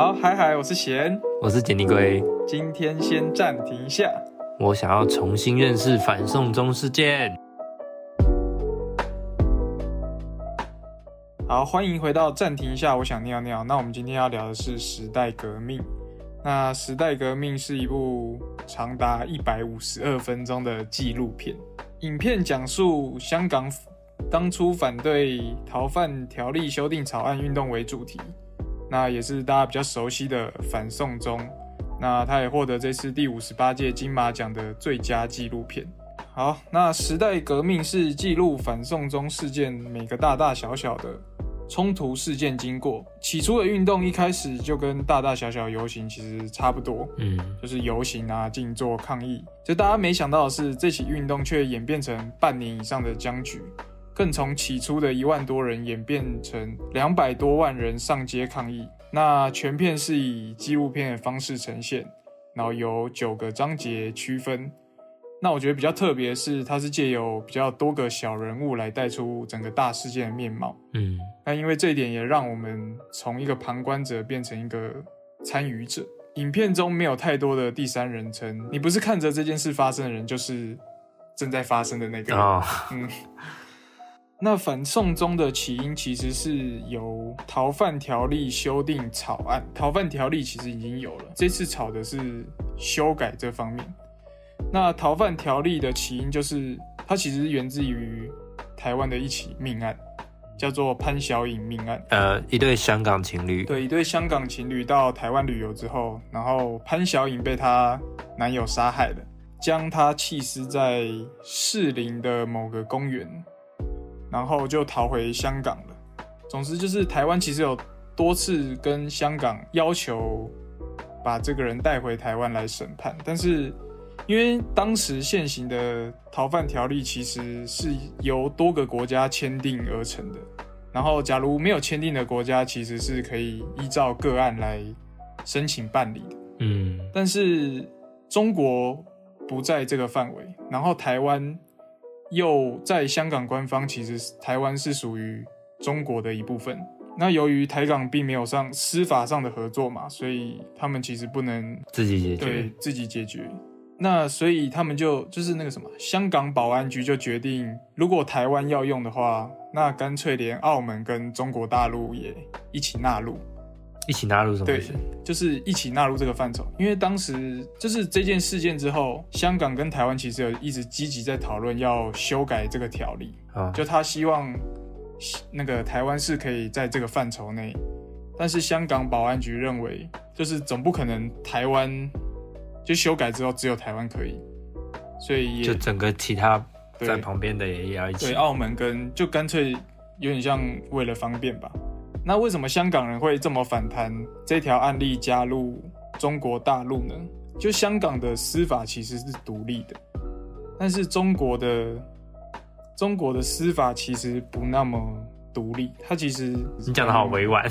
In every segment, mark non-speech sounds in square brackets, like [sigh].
好，嗨嗨，我是贤，我是简尼龟。今天先暂停一下，我想要重新认识反送中事件。好，欢迎回到暂停一下，我想尿尿。那我们今天要聊的是时代革命。那时代革命是一部长达一百五十二分钟的纪录片，影片讲述香港当初反对逃犯条例修订草案运动为主题。那也是大家比较熟悉的反送中，那他也获得这次第五十八届金马奖的最佳纪录片。好，那时代革命是记录反送中事件每个大大小小的冲突事件经过。起初的运动一开始就跟大大小小游行其实差不多，嗯，就是游行啊、静坐抗议。就大家没想到的是，这起运动却演变成半年以上的僵局。更从起初的一万多人演变成两百多万人上街抗议。那全片是以纪录片的方式呈现，然后有九个章节区分。那我觉得比较特别的是，它是借由比较多个小人物来带出整个大事件的面貌。嗯，那因为这一点也让我们从一个旁观者变成一个参与者。影片中没有太多的第三人称，你不是看着这件事发生的人，就是正在发生的那个。嗯。那反送中的起因其实是由逃犯条例修订草案，逃犯条例其实已经有了，这次吵的是修改这方面。那逃犯条例的起因就是它其实源自于台湾的一起命案，叫做潘小颖命案。呃，一对香港情侣，对，一对香港情侣到台湾旅游之后，然后潘小颖被她男友杀害了，将她弃尸在士林的某个公园。然后就逃回香港了。总之就是台湾其实有多次跟香港要求把这个人带回台湾来审判，但是因为当时现行的逃犯条例其实是由多个国家签订而成的，然后假如没有签订的国家其实是可以依照个案来申请办理的。嗯，但是中国不在这个范围，然后台湾。又在香港官方，其实台湾是属于中国的一部分。那由于台港并没有上司法上的合作嘛，所以他们其实不能自己解决，对自己解决。那所以他们就就是那个什么，香港保安局就决定，如果台湾要用的话，那干脆连澳门跟中国大陆也一起纳入。一起纳入什么？对，就是一起纳入这个范畴。因为当时就是这件事件之后，香港跟台湾其实有一直积极在讨论要修改这个条例啊，就他希望那个台湾是可以在这个范畴内，但是香港保安局认为，就是总不可能台湾就修改之后只有台湾可以，所以就整个其他在旁边的也要一起。对，澳门跟就干脆有点像为了方便吧。那为什么香港人会这么反弹这条案例加入中国大陆呢？就香港的司法其实是独立的，但是中国的中国的司法其实不那么独立。它其实你讲的好委婉，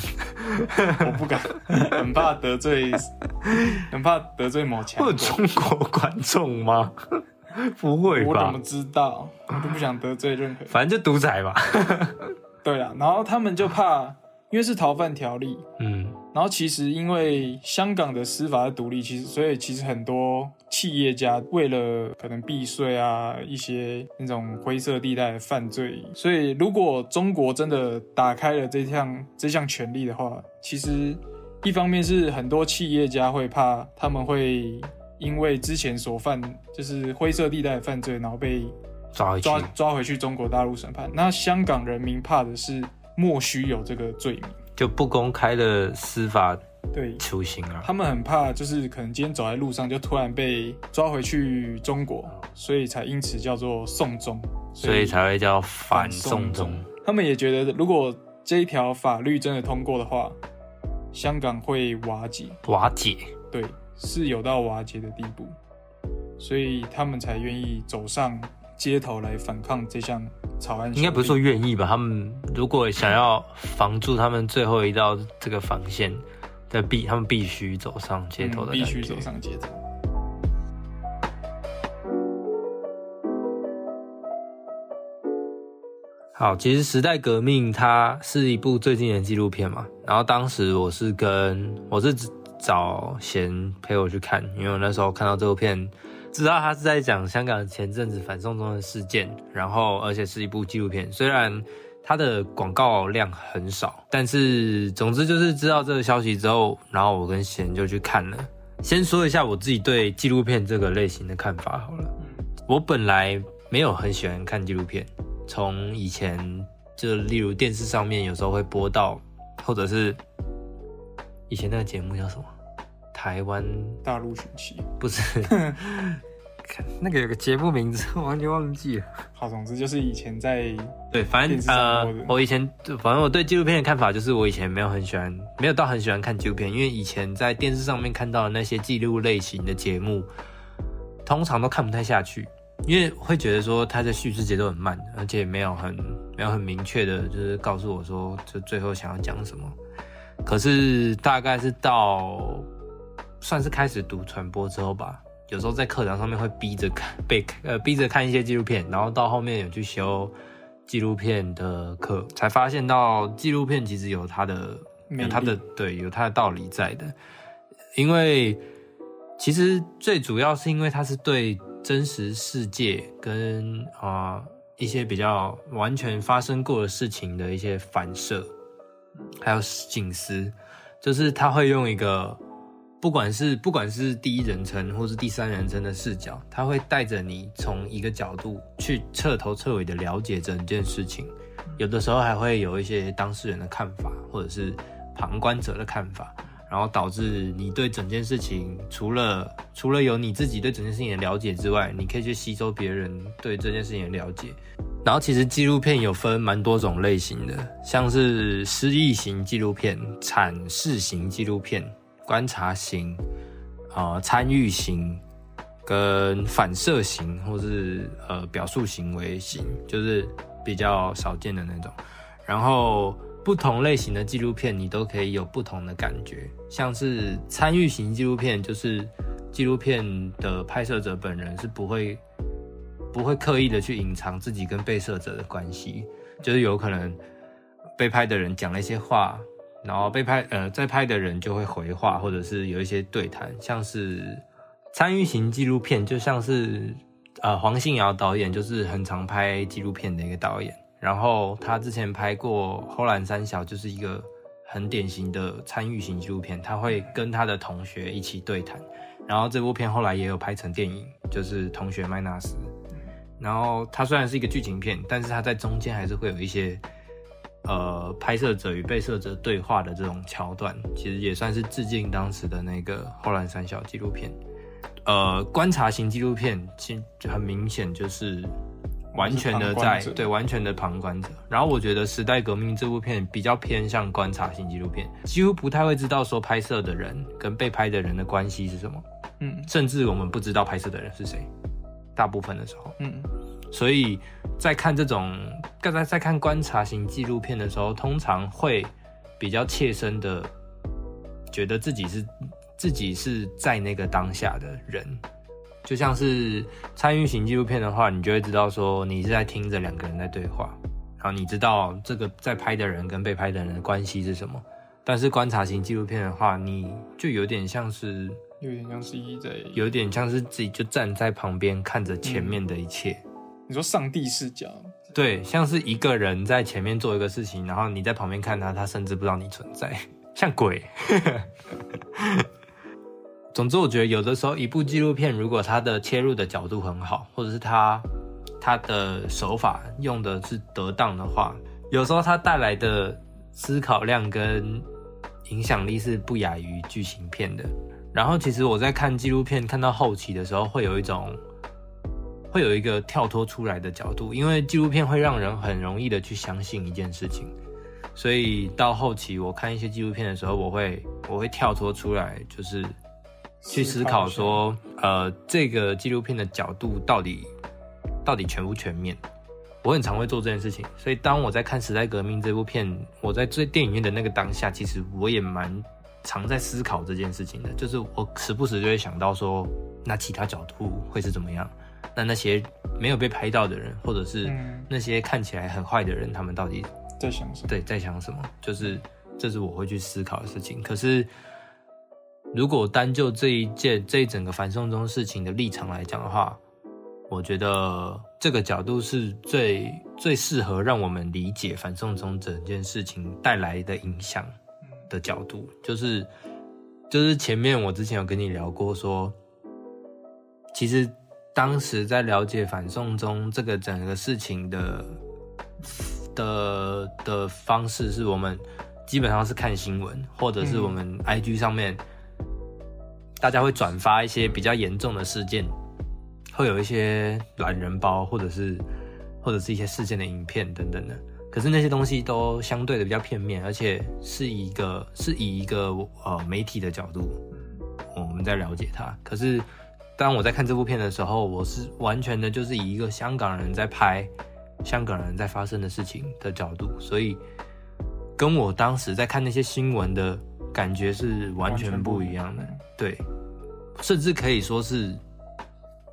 [laughs] 我不敢，很怕得罪，很怕得罪某强。[laughs] 会中国观众吗？[laughs] 不会吧？我怎么知道？我都不想得罪任何。反正就独裁吧。对啊，然后他们就怕。因为是逃犯条例，嗯，然后其实因为香港的司法独立，其实所以其实很多企业家为了可能避税啊，一些那种灰色地带犯罪，所以如果中国真的打开了这项这项权利的话，其实一方面是很多企业家会怕他们会因为之前所犯就是灰色地带犯罪，然后被抓抓抓回去中国大陆审判。那香港人民怕的是。莫须有这个罪名，就不公开的司法对处刑啊。他们很怕，就是可能今天走在路上就突然被抓回去中国，所以才因此叫做送中，所以才会叫反送中。他们也觉得，如果这一条法律真的通过的话，香港会瓦解。瓦解，对，是有到瓦解的地步，所以他们才愿意走上。街头来反抗这项草案，应该不是说愿意吧？他们如果想要防住他们最后一道这个防线，的必他们必须走上街头的，必须走上街头。好，其实《时代革命》它是一部最近的纪录片嘛，然后当时我是跟我是找贤陪我去看，因为我那时候看到这部片，知道他是在讲香港前阵子反送中的事件，然后而且是一部纪录片，虽然它的广告量很少，但是总之就是知道这个消息之后，然后我跟贤就去看了。先说一下我自己对纪录片这个类型的看法好了，我本来没有很喜欢看纪录片。从以前就例如电视上面有时候会播到，或者是以前那个节目叫什么？台湾大陆寻奇不是？[laughs] 那个有个节目名字我完全忘记了。好，总之就是以前在对，反正呃，我以前反正我对纪录片的看法就是，我以前没有很喜欢，没有到很喜欢看纪录片，因为以前在电视上面看到的那些记录类型的节目，通常都看不太下去。因为会觉得说它的叙事节奏很慢，而且没有很没有很明确的，就是告诉我说就最后想要讲什么。可是大概是到算是开始读传播之后吧，有时候在课堂上面会逼着看被呃逼着看一些纪录片，然后到后面有去修纪录片的课，才发现到纪录片其实有它的有它的对有它的道理在的。因为其实最主要是因为它是对。真实世界跟啊一些比较完全发生过的事情的一些反射，还有警思，就是他会用一个不管是不管是第一人称或是第三人称的视角，他会带着你从一个角度去彻头彻尾的了解整件事情，有的时候还会有一些当事人的看法或者是旁观者的看法。然后导致你对整件事情，除了除了有你自己对整件事情的了解之外，你可以去吸收别人对这件事情的了解。然后其实纪录片有分蛮多种类型的，像是诗意型纪录片、阐释型纪录片、观察型、啊参与型、跟反射型，或是呃表述行为型，就是比较少见的那种。然后。不同类型的纪录片，你都可以有不同的感觉。像是参与型纪录片，就是纪录片的拍摄者本人是不会不会刻意的去隐藏自己跟被摄者的关系，就是有可能被拍的人讲了一些话，然后被拍呃在拍的人就会回话，或者是有一些对谈。像是参与型纪录片，就像是呃黄信尧导演，就是很常拍纪录片的一个导演。然后他之前拍过《后兰三小》，就是一个很典型的参与型纪录片。他会跟他的同学一起对谈。然后这部片后来也有拍成电影，就是《同学麦纳斯》。然后它虽然是一个剧情片，但是它在中间还是会有一些呃拍摄者与被摄者对话的这种桥段，其实也算是致敬当时的那个《后兰三小》纪录片。呃，观察型纪录片其实很明显就是。完全的在对完全的旁观者，然后我觉得《时代革命》这部片比较偏向观察型纪录片，几乎不太会知道说拍摄的人跟被拍的人的关系是什么，嗯，甚至我们不知道拍摄的人是谁，大部分的时候，嗯，所以在看这种刚才在看观察型纪录片的时候，通常会比较切身的觉得自己是自己是在那个当下的人。就像是参与型纪录片的话，你就会知道说你是在听着两个人在对话，然后你知道这个在拍的人跟被拍的人的关系是什么。但是观察型纪录片的话，你就有点像是，有点像是在，有点像是自己就站在旁边看着前面的一切。你说上帝视角？对，像是一个人在前面做一个事情，然后你在旁边看他，他甚至不知道你存在，像鬼。总之，我觉得有的时候一部纪录片，如果它的切入的角度很好，或者是它它的手法用的是得当的话，有时候它带来的思考量跟影响力是不亚于剧情片的。然后，其实我在看纪录片看到后期的时候，会有一种会有一个跳脱出来的角度，因为纪录片会让人很容易的去相信一件事情，所以到后期我看一些纪录片的时候，我会我会跳脱出来，就是。去思考说，呃，这个纪录片的角度到底到底全不全面？我很常会做这件事情，所以当我在看《时代革命》这部片，我在最电影院的那个当下，其实我也蛮常在思考这件事情的。就是我时不时就会想到说，那其他角度会是怎么样？那那些没有被拍到的人，或者是那些看起来很坏的人，他们到底在想什么？对，在想什么？就是这是我会去思考的事情。可是，如果单就这一件这一整个反送中事情的立场来讲的话，我觉得这个角度是最最适合让我们理解反送中整件事情带来的影响的角度，就是就是前面我之前有跟你聊过，说其实当时在了解反送中这个整个事情的的的方式，是我们基本上是看新闻，或者是我们 IG 上面大家会转发一些比较严重的事件。会有一些懒人包，或者是或者是一些事件的影片等等的，可是那些东西都相对的比较片面，而且是一个是以一个呃媒体的角度，我们在了解它。可是当我在看这部片的时候，我是完全的就是以一个香港人在拍香港人在发生的事情的角度，所以跟我当时在看那些新闻的感觉是完全不一样的。对，甚至可以说是。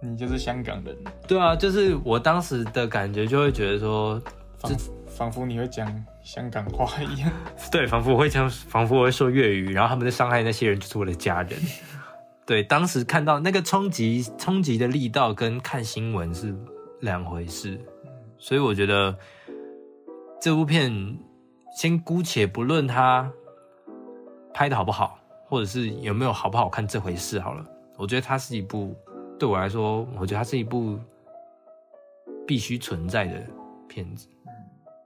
你就是香港人，对啊，就是我当时的感觉就会觉得说，仿仿佛你会讲香港话一样，[laughs] 对，仿佛我会讲，仿佛我会说粤语，然后他们在伤害那些人就是我的家人，对，当时看到那个冲击冲击的力道跟看新闻是两回事，所以我觉得这部片先姑且不论它拍的好不好，或者是有没有好不好看这回事好了，我觉得它是一部。对我来说，我觉得它是一部必须存在的片子。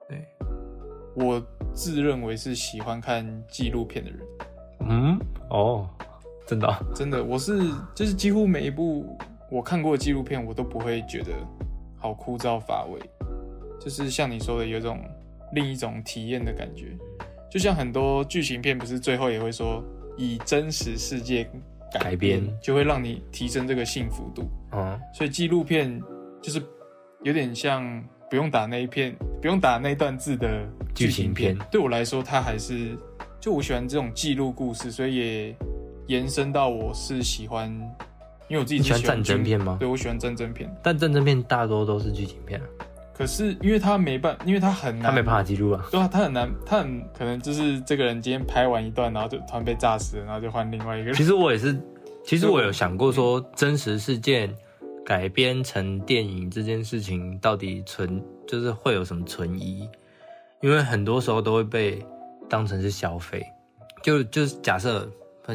对，我自认为是喜欢看纪录片的人。嗯，哦，真的，真的，我是就是几乎每一部我看过的纪录片，我都不会觉得好枯燥乏味。就是像你说的，有种另一种体验的感觉。就像很多剧情片，不是最后也会说以真实世界。改编就会让你提升这个幸福度，嗯，所以纪录片就是有点像不用打那一片，不用打那段字的剧情片。对我来说，它还是就我喜欢这种记录故事，所以也延伸到我是喜欢，因为我自己喜欢战争片吗？对，我喜欢战争片，但战争片大多都是剧情片啊。可是因为他没办，因为他很难，他没办法记录啊。对啊，他很难，他很可能就是这个人今天拍完一段，然后就突然被炸死了，然后就换另外一个人。其实我也是，其实我有想过说，真实事件改编成电影这件事情到底存，就是会有什么存疑？因为很多时候都会被当成是消费。就就是假设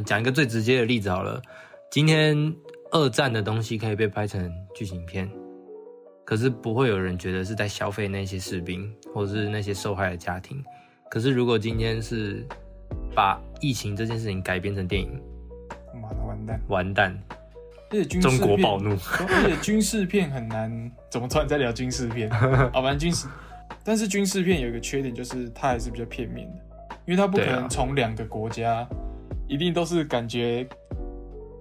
讲一个最直接的例子好了，今天二战的东西可以被拍成剧情片。可是不会有人觉得是在消费那些士兵，或者是那些受害的家庭。可是如果今天是把疫情这件事情改编成电影，妈的完蛋，完蛋！而且中国暴怒，而且军事片很难。怎么突然在聊军事片？[laughs] 好吧，军事，但是军事片有一个缺点，就是它还是比较片面的，因为它不可能从两个国家，一定都是感觉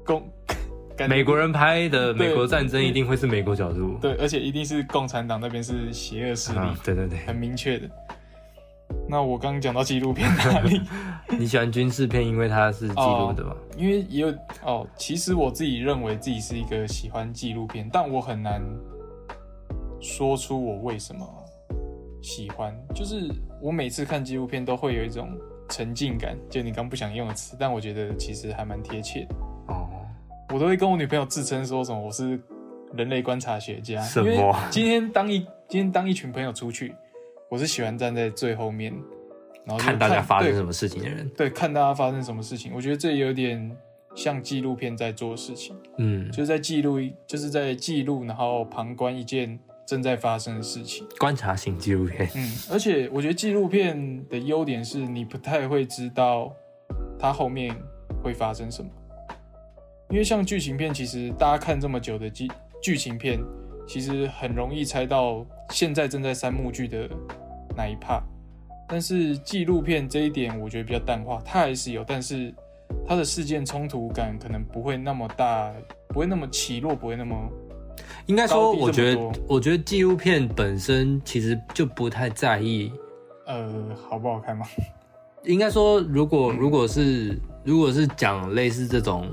共。[laughs] 美国人拍的美国战争一定会是美国角度，对，而且一定是共产党那边是邪恶势力，对对对，很明确的。那我刚刚讲到纪录片哪里？[laughs] 你喜欢军事片，因为它是记录的吗？因为也有哦，其实我自己认为自己是一个喜欢纪录片，但我很难说出我为什么喜欢。就是我每次看纪录片都会有一种沉浸感，就你刚不想用的词，但我觉得其实还蛮贴切的。我都会跟我女朋友自称说什么我是人类观察学家，什么？今天当一今天当一群朋友出去，我是喜欢站在最后面，然后看大家发生什么事情的人。对，看大家发生什么事情，我觉得这有点像纪录片在做事情。嗯，就是在记录，就是在记录，然后旁观一件正在发生的事情。观察型纪录片。嗯，而且我觉得纪录片的优点是你不太会知道它后面会发生什么。因为像剧情片，其实大家看这么久的剧剧情片，其实很容易猜到现在正在三幕剧的哪一 part。但是纪录片这一点，我觉得比较淡化，它还是有，但是它的事件冲突感可能不会那么大，不会那么起落，不会那么。应该说，我觉得，我觉得纪录片本身其实就不太在意，呃，好不好看吗？应该说，如果如果是如果是讲类似这种。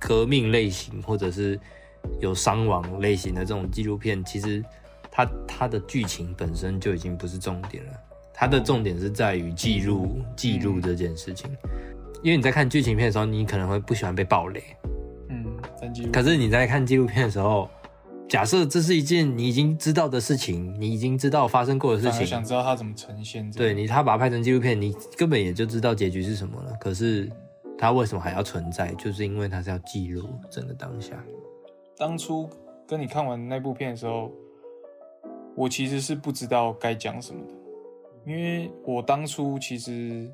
革命类型或者是有伤亡类型的这种纪录片，其实它它的剧情本身就已经不是重点了，它的重点是在于记录记录这件事情。因为你在看剧情片的时候，你可能会不喜欢被暴雷，嗯，可是你在看纪录片的时候，假设这是一件你已经知道的事情，你已经知道发生过的事情，想知道它怎么呈现。对你，他把它拍成纪录片，你根本也就知道结局是什么了。可是它为什么还要存在？就是因为它是要记录整个当下。当初跟你看完那部片的时候，我其实是不知道该讲什么的，因为我当初其实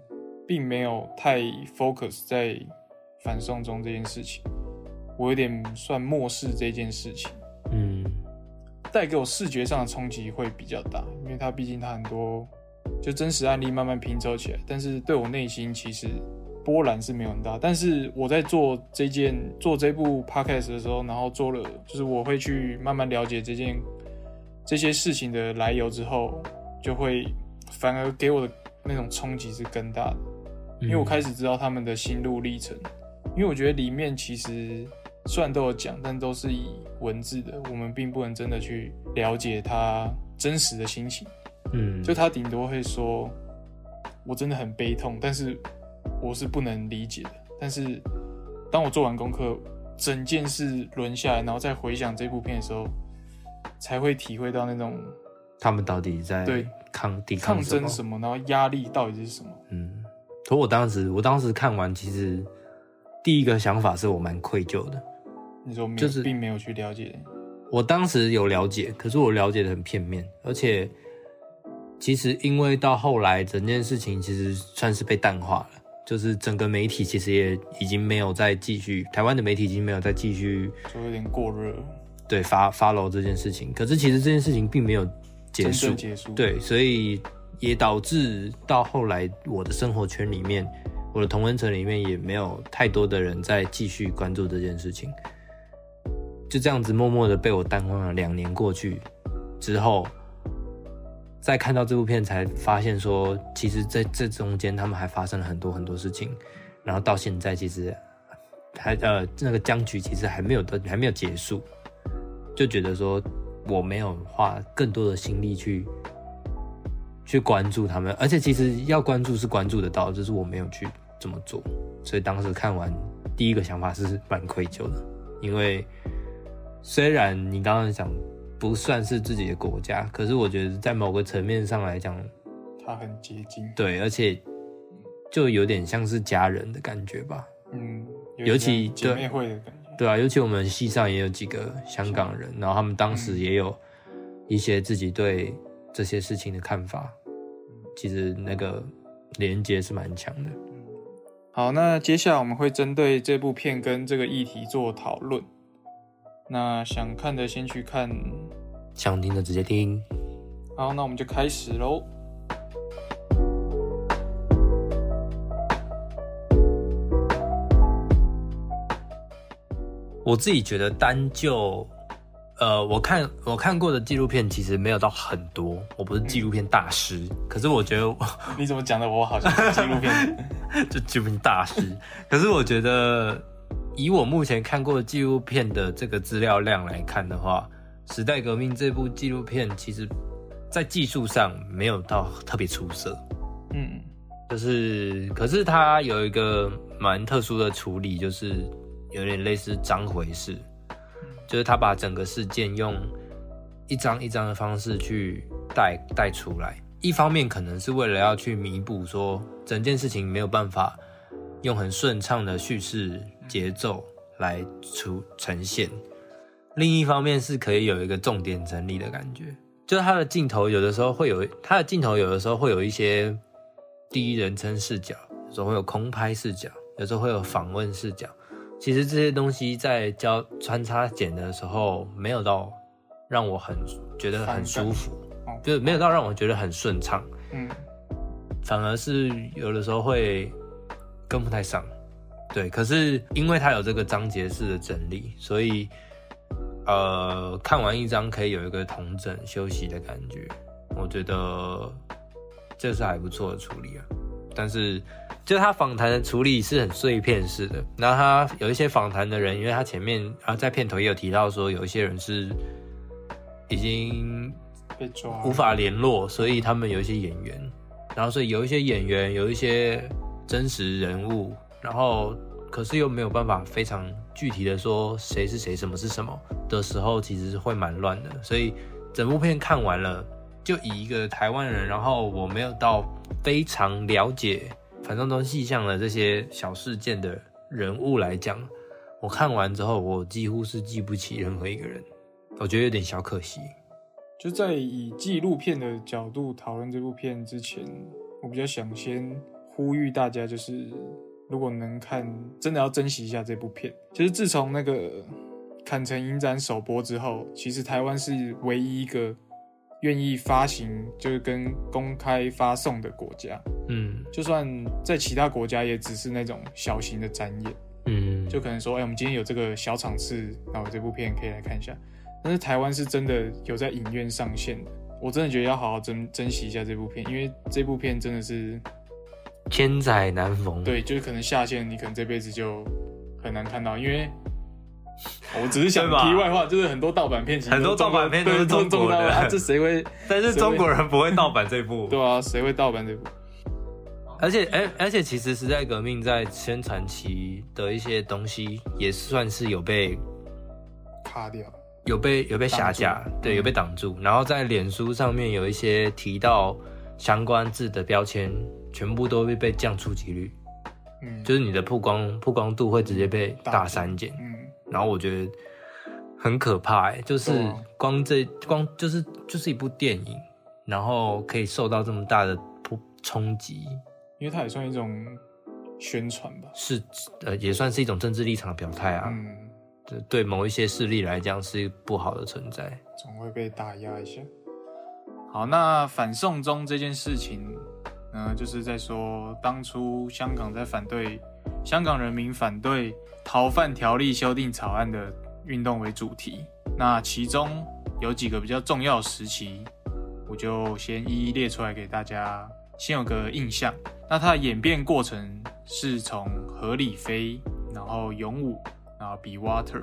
并没有太 focus 在反送中这件事情，我有点算漠视这件事情。嗯，带给我视觉上的冲击会比较大，因为它毕竟它很多就真实案例慢慢拼凑起来，但是对我内心其实。波澜是没有很大，但是我在做这件做这部 podcast 的时候，然后做了，就是我会去慢慢了解这件这些事情的来由之后，就会反而给我的那种冲击是更大的，因为我开始知道他们的心路历程。因为我觉得里面其实虽然都有讲，但都是以文字的，我们并不能真的去了解他真实的心情。嗯，就他顶多会说，我真的很悲痛，但是。我是不能理解的，但是当我做完功课，整件事轮下来，然后再回想这部片的时候，才会体会到那种他们到底在对抗抵抗争什么，然后压力到底是什么。嗯，可我当时我当时看完，其实第一个想法是我蛮愧疚的。你说就是并没有去了解，我当时有了解，可是我了解的很片面，而且其实因为到后来整件事情其实算是被淡化了。就是整个媒体其实也已经没有再继续，台湾的媒体已经没有再继续，就有点过热。对，发发楼这件事情，可是其实这件事情并没有结束，结束。对，所以也导致到后来我的生活圈里面，我的同温层里面也没有太多的人在继续关注这件事情，就这样子默默的被我淡忘了。两年过去之后。再看到这部片，才发现说，其实在这中间，他们还发生了很多很多事情，然后到现在，其实还呃那个僵局其实还没有的还没有结束，就觉得说我没有花更多的心力去去关注他们，而且其实要关注是关注得到，就是我没有去这么做，所以当时看完第一个想法是蛮愧疚的，因为虽然你刚刚讲。不算是自己的国家，可是我觉得在某个层面上来讲，它很接近。对，而且就有点像是家人的感觉吧。嗯，尤其姐妹会的感觉。对啊，尤其我们系上也有几个香港人，然后他们当时也有一些自己对这些事情的看法。其实那个连接是蛮强的。好，那接下来我们会针对这部片跟这个议题做讨论。那想看的先去看，想听的直接听。好，那我们就开始喽。我自己觉得单就，呃，我看我看过的纪录片其实没有到很多，我不是纪录片大师，可是我觉得，你怎么讲的？我好像纪录片 [laughs] 就纪录片大师，可是我觉得。以我目前看过的纪录片的这个资料量来看的话，《时代革命》这部纪录片其实，在技术上没有到特别出色。嗯，就是，可是它有一个蛮特殊的处理，就是有点类似章回式，就是他把整个事件用一张一张的方式去带带出来。一方面可能是为了要去弥补说整件事情没有办法。用很顺畅的叙事节奏来出呈现，另一方面是可以有一个重点整理的感觉，就是它的镜头有的时候会有，它的镜头有的时候会有一些第一人称视角，有时候会有空拍视角，有时候会有访问视角。其实这些东西在交穿插剪的时候，没有到让我很觉得很舒服，就是没有到让我觉得很顺畅。嗯，反而是有的时候会。跟不太上，对，可是因为它有这个章节式的整理，所以呃，看完一章可以有一个同整休息的感觉，我觉得这是还不错的处理啊。但是就他访谈的处理是很碎片式的，然后他有一些访谈的人，因为他前面啊在片头也有提到说，有一些人是已经被抓无法联络，所以他们有一些演员，然后所以有一些演员有一些真实人物，然后可是又没有办法非常具体的说谁是谁，什么是什么的时候，其实是会蛮乱的。所以整部片看完了，就以一个台湾人，然后我没有到非常了解。反正都细项的这些小事件的人物来讲，我看完之后，我几乎是记不起任何一个人，我觉得有点小可惜。就在以纪录片的角度讨论这部片之前，我比较想先呼吁大家，就是如果能看，真的要珍惜一下这部片。其实自从那个《坎城影展》首播之后，其实台湾是唯一一个。愿意发行就是跟公开发送的国家，嗯，就算在其他国家也只是那种小型的展演，嗯，就可能说，哎，我们今天有这个小场次，那我这部片可以来看一下。但是台湾是真的有在影院上线的，我真的觉得要好好珍珍惜一下这部片，因为这部片真的是千载难逢，对，就是可能下线你可能这辈子就很难看到，因为。[laughs] 我只是想题外话，就是很多盗版片，很多盗版片都是中国的，这谁会？[laughs] 但是中国人不会盗版这部。[laughs] 对啊，谁会盗版这部？而且，而而且，其实时代革命在宣传期的一些东西，也算是有被卡掉，有被有被下架，对，有被挡住。然后在脸书上面有一些提到相关字的标签，全部都会被降触及率，嗯，就是你的曝光曝光度会直接被大删减，嗯。然后我觉得很可怕，哎，就是光这光就是就是一部电影，然后可以受到这么大的扑冲击，因为它也算一种宣传吧，是呃也算是一种政治立场的表态啊，嗯，对对某一些势力来讲是不好的存在，总会被打压一下。好，那反送中这件事情，嗯，就是在说当初香港在反对香港人民反对。逃犯条例修订草案的运动为主题，那其中有几个比较重要时期，我就先一一列出来给大家，先有个印象。那它的演变过程是从合理飞，然后勇武，然后 be water，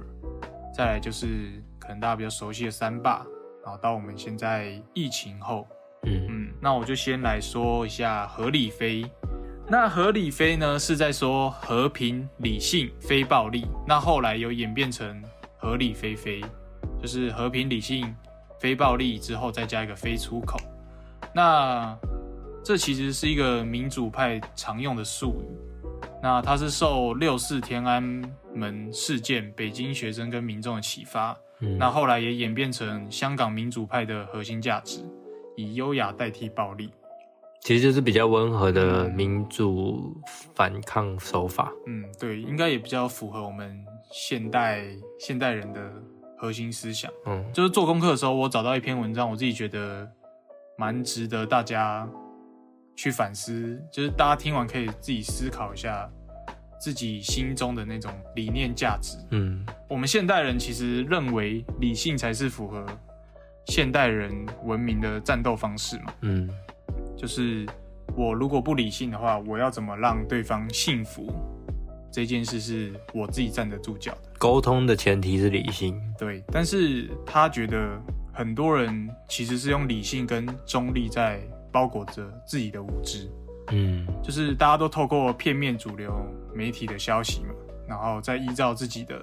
再来就是可能大家比较熟悉的三霸，然后到我们现在疫情后，嗯，那我就先来说一下合理非。那合理非呢，是在说和平、理性、非暴力。那后来有演变成合理非非，就是和平、理性、非暴力之后再加一个非出口。那这其实是一个民主派常用的术语。那它是受六四天安门事件北京学生跟民众的启发。那后来也演变成香港民主派的核心价值，以优雅代替暴力。其实就是比较温和的民主反抗手法。嗯，对，应该也比较符合我们现代现代人的核心思想。嗯，就是做功课的时候，我找到一篇文章，我自己觉得蛮值得大家去反思。就是大家听完可以自己思考一下自己心中的那种理念价值。嗯，我们现代人其实认为理性才是符合现代人文明的战斗方式嘛。嗯。就是我如果不理性的话，我要怎么让对方幸福？这件事是我自己站得住脚的。沟通的前提是理性，对。但是他觉得很多人其实是用理性跟中立在包裹着自己的无知。嗯，就是大家都透过片面主流媒体的消息嘛，然后再依照自己的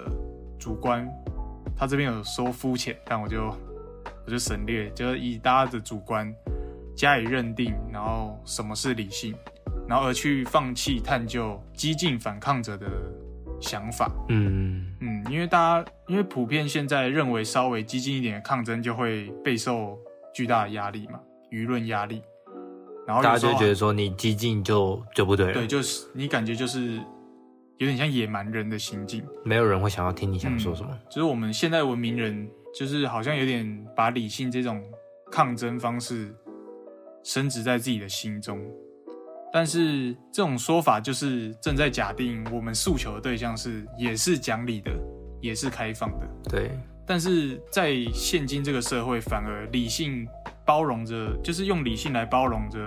主观。他这边有说肤浅，但我就我就省略，就是以大家的主观。加以认定，然后什么是理性，然后而去放弃探究激进反抗者的想法。嗯嗯，因为大家因为普遍现在认为稍微激进一点的抗争就会备受巨大的压力嘛，舆论压力。然后大家就觉得说你激进就就不对了。对，就是你感觉就是有点像野蛮人的行径，没有人会想要听你想说什么。就是我们现代文明人，就是好像有点把理性这种抗争方式。升值在自己的心中，但是这种说法就是正在假定我们诉求的对象是也是讲理的，也是开放的。对，但是在现今这个社会，反而理性包容着，就是用理性来包容着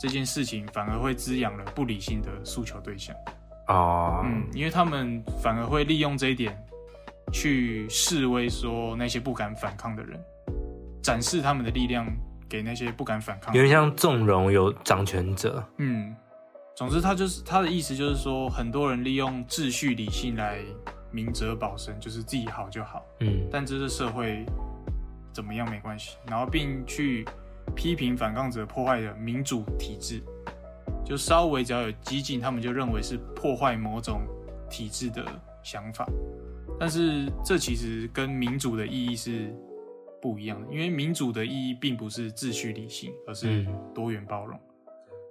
这件事情反而会滋养了不理性的诉求对象。哦，嗯，因为他们反而会利用这一点去示威，说那些不敢反抗的人，展示他们的力量给那些不敢反抗。有点像纵容有掌权者。嗯，总之他就是他的意思就是说，很多人利用秩序理性来明哲保身，就是自己好就好。嗯，但这是社会怎么样没关系，然后并去批评反抗者破坏的民主体制。就稍微只要有激进，他们就认为是破坏某种体制的想法，但是这其实跟民主的意义是不一样的，因为民主的意义并不是秩序理性，而是多元包容。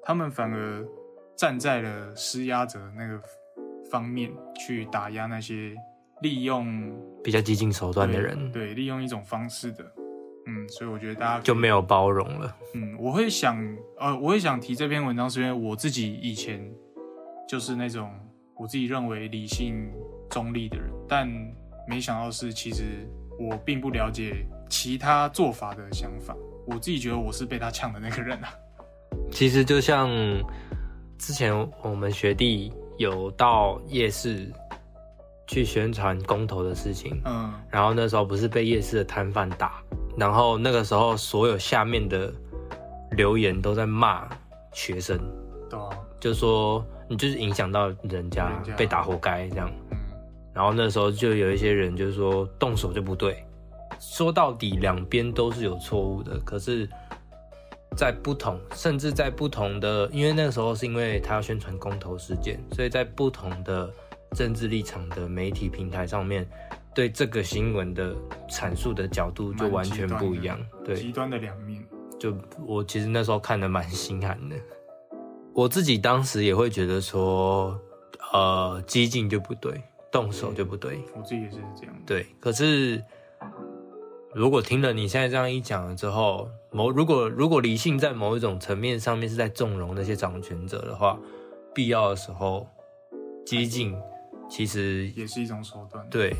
他们反而站在了施压者那个方面去打压那些利用比较激进手段的人，对，利用一种方式的。嗯，所以我觉得大家就没有包容了。嗯，我会想，呃，我会想提这篇文章，是因为我自己以前就是那种我自己认为理性中立的人，但没想到是其实我并不了解其他做法的想法。我自己觉得我是被他呛的那个人啊。其实就像之前我们学弟有到夜市去宣传公投的事情，嗯，然后那时候不是被夜市的摊贩打。然后那个时候，所有下面的留言都在骂学生，对，就说你就是影响到人家，被打活该这样。嗯，然后那时候就有一些人就说动手就不对，说到底两边都是有错误的，可是，在不同，甚至在不同的，因为那时候是因为他要宣传公投事件，所以在不同的政治立场的媒体平台上面。对这个新闻的阐述的角度就完全不一样，对极端的两面。就我其实那时候看的蛮心寒的，我自己当时也会觉得说，呃，激进就不对，动手就不对。我自己也是这样。对，可是如果听了你现在这样一讲了之后，某如果如果理性在某一种层面上面是在纵容那些掌权者的话，必要的时候激进其实也是一种手段。对。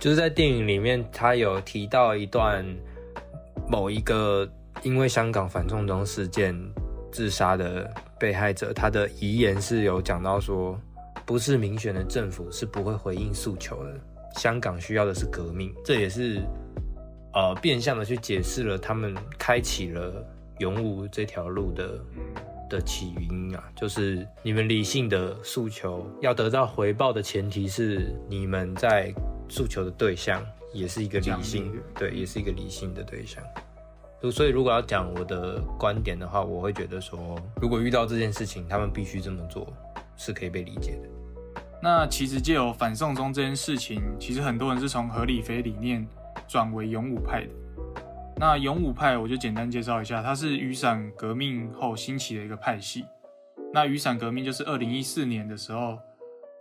就是在电影里面，他有提到一段某一个因为香港反送中事件自杀的被害者，他的遗言是有讲到说，不是民选的政府是不会回应诉求的，香港需要的是革命。这也是呃变相的去解释了他们开启了勇武这条路的的起因啊，就是你们理性的诉求要得到回报的前提是你们在。诉求的对象也是一个理性，对，也是一个理性的对象。所以，如果要讲我的观点的话，我会觉得说，如果遇到这件事情，他们必须这么做，是可以被理解的。那其实借由反送中这件事情，其实很多人是从合理非理念转为勇武派的。那勇武派，我就简单介绍一下，它是雨伞革命后兴起的一个派系。那雨伞革命就是二零一四年的时候。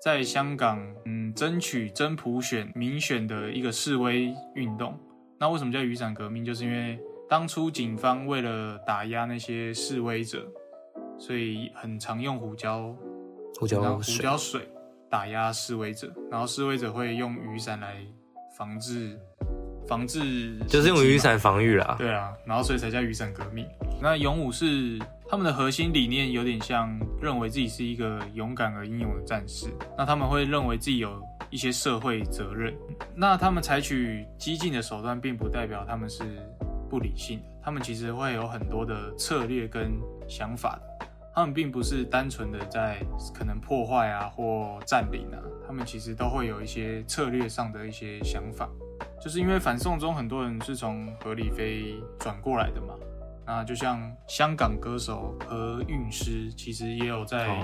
在香港，嗯，争取真普选民选的一个示威运动。那为什么叫雨伞革命？就是因为当初警方为了打压那些示威者，所以很常用胡椒、胡椒、胡椒水打压示威者，然后示威者会用雨伞来防治、防治，就是用雨伞防御啦。对啊，然后所以才叫雨伞革命。那勇武是。他们的核心理念有点像认为自己是一个勇敢而英勇的战士，那他们会认为自己有一些社会责任。那他们采取激进的手段，并不代表他们是不理性的，他们其实会有很多的策略跟想法的。他们并不是单纯的在可能破坏啊或占领啊，他们其实都会有一些策略上的一些想法。就是因为反送中很多人是从何李飞转过来的嘛。那就像香港歌手何韵诗，其实也有在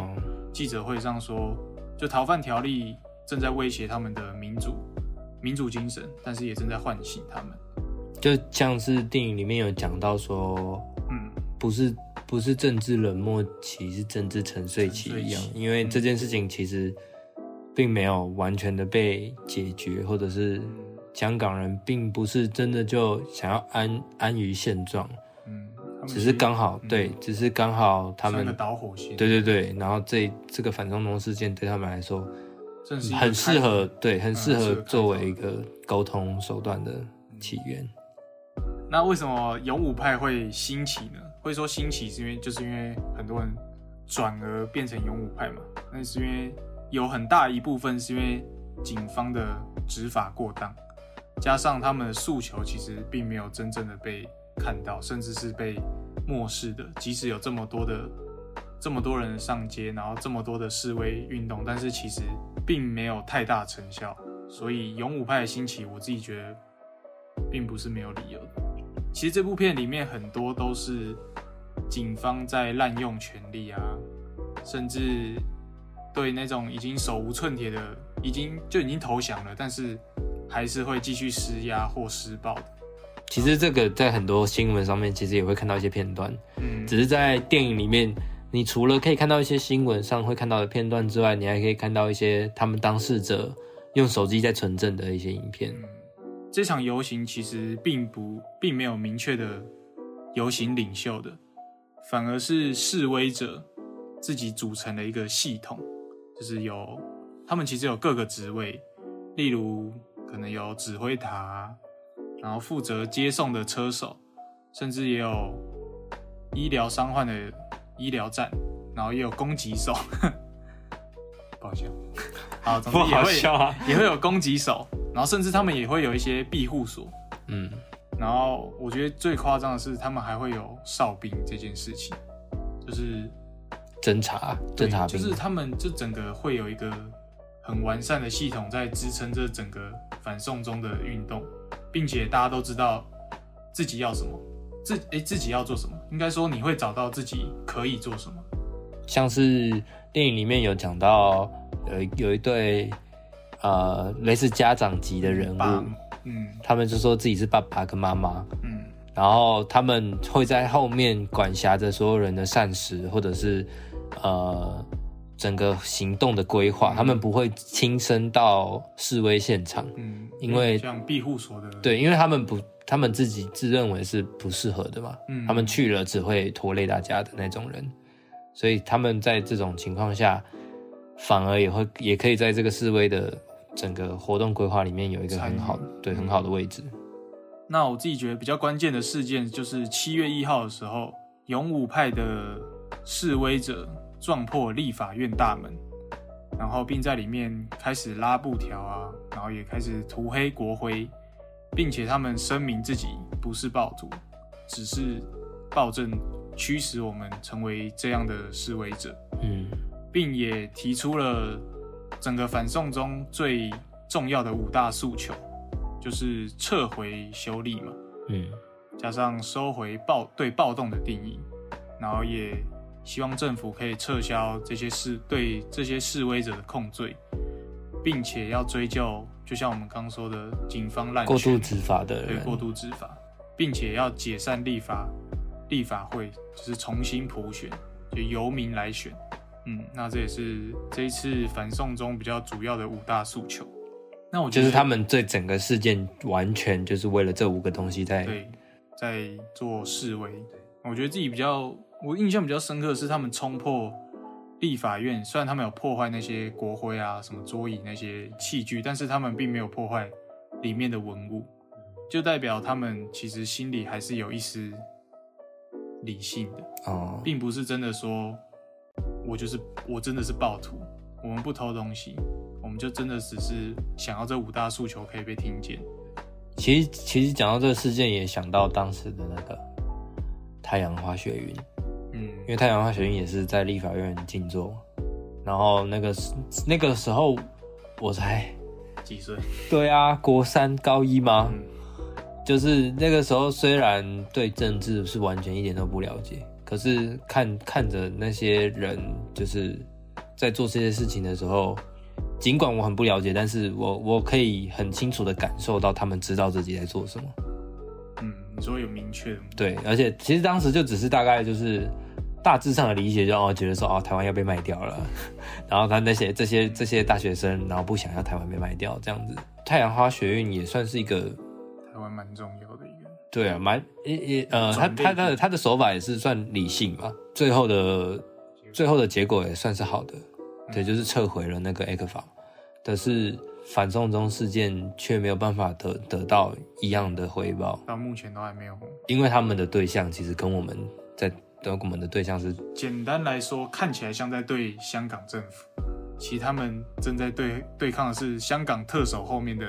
记者会上说，就逃犯条例正在威胁他们的民主、民主精神，但是也正在唤醒他们。就像是电影里面有讲到说，嗯，不是不是政治冷漠期，是政治沉睡期一样，因为这件事情其实并没有完全的被解决，或者是香港人并不是真的就想要安安于现状。嗯只是刚好对，只是刚好他们导火线，对对对，然后这这个反送中事件对他们来说，很适合，对，很适合作为一个沟通手段的起源。那为什么勇武派会兴起呢？会说兴起是因为就是因为很多人转而变成勇武派嘛，那是因为有很大一部分是因为警方的执法过当，加上他们的诉求其实并没有真正的被看到，甚至是被漠视的。即使有这么多的这么多人上街，然后这么多的示威运动，但是其实并没有太大成效。所以勇武派的兴起，我自己觉得并不是没有理由。其实这部片里面很多都是警方在滥用权力啊，甚至对那种已经手无寸铁的，已经就已经投降了，但是还是会继续施压或施暴的。其实这个在很多新闻上面，其实也会看到一些片段。嗯，只是在电影里面，你除了可以看到一些新闻上会看到的片段之外，你还可以看到一些他们当事者用手机在存证的一些影片。这场游行其实并不并没有明确的游行领袖的，反而是示威者自己组成的一个系统，就是有他们其实有各个职位，例如可能有指挥塔，然后负责接送的车手，甚至也有医疗伤患的医疗站，然后也有攻击手，[laughs] 不好笑，好，不好笑啊，也会有攻击手。然后甚至他们也会有一些庇护所，嗯，然后我觉得最夸张的是，他们还会有哨兵这件事情，就是侦查，侦查就是他们这整个会有一个很完善的系统在支撑这整个反送中的运动，并且大家都知道自己要什么，自诶自己要做什么，应该说你会找到自己可以做什么，像是电影里面有讲到，有有一对。呃，类似家长级的人物，嗯，他们就说自己是爸爸跟妈妈，嗯，然后他们会在后面管辖着所有人的膳食，或者是呃整个行动的规划，他们不会亲身到示威现场，嗯，因为像庇护所的，对，因为他们不，他们自己自认为是不适合的嘛，嗯，他们去了只会拖累大家的那种人，所以他们在这种情况下，反而也会也可以在这个示威的。整个活动规划里面有一个很好对很好的位置。那我自己觉得比较关键的事件就是七月一号的时候，勇武派的示威者撞破立法院大门，然后并在里面开始拉布条啊，然后也开始涂黑国徽，并且他们声明自己不是暴徒，只是暴政驱使我们成为这样的示威者。嗯，并也提出了。整个反送中最重要的五大诉求，就是撤回修例嘛，嗯，加上收回暴对暴动的定义，然后也希望政府可以撤销这些示对这些示威者的控罪，并且要追究，就像我们刚说的，警方滥过度执法的对过度执法，并且要解散立法立法会，就是重新普选，就由民来选。嗯，那这也是这一次反送中比较主要的五大诉求。那我就是他们这整个事件完全就是为了这五个东西在对在做示威。我觉得自己比较我印象比较深刻的是他们冲破立法院，虽然他们有破坏那些国徽啊、什么桌椅那些器具，但是他们并没有破坏里面的文物，就代表他们其实心里还是有一丝理性的哦，并不是真的说。我就是我真的是暴徒，我们不偷东西，我们就真的只是想要这五大诉求可以被听见。其实其实讲到这个事件，也想到当时的那个太阳花学运，嗯，因为太阳花学运也是在立法院静坐，然后那个那个时候我才 [laughs] 几岁？[laughs] 对啊，国三高一吗？就是那个时候，虽然对政治是完全一点都不了解。可是看看着那些人，就是在做这些事情的时候，尽管我很不了解，但是我我可以很清楚的感受到他们知道自己在做什么。嗯，你说有明确的对，而且其实当时就只是大概就是大致上的理解，就哦觉得说哦台湾要被卖掉了，[laughs] 然后他那些这些这些大学生，然后不想要台湾被卖掉这样子。太阳花学运也算是一个台湾蛮重要的。对啊，蛮也也呃，他他他的。他的手法也是算理性嘛，最后的最后的结果也算是好的，对，就是撤回了那个 A 克法，但是反送中事件却没有办法得得到一样的回报，到目前都还没有，因为他们的对象其实跟我们在对我们的对象是？简单来说，看起来像在对香港政府，其实他们正在对对抗的是香港特首后面的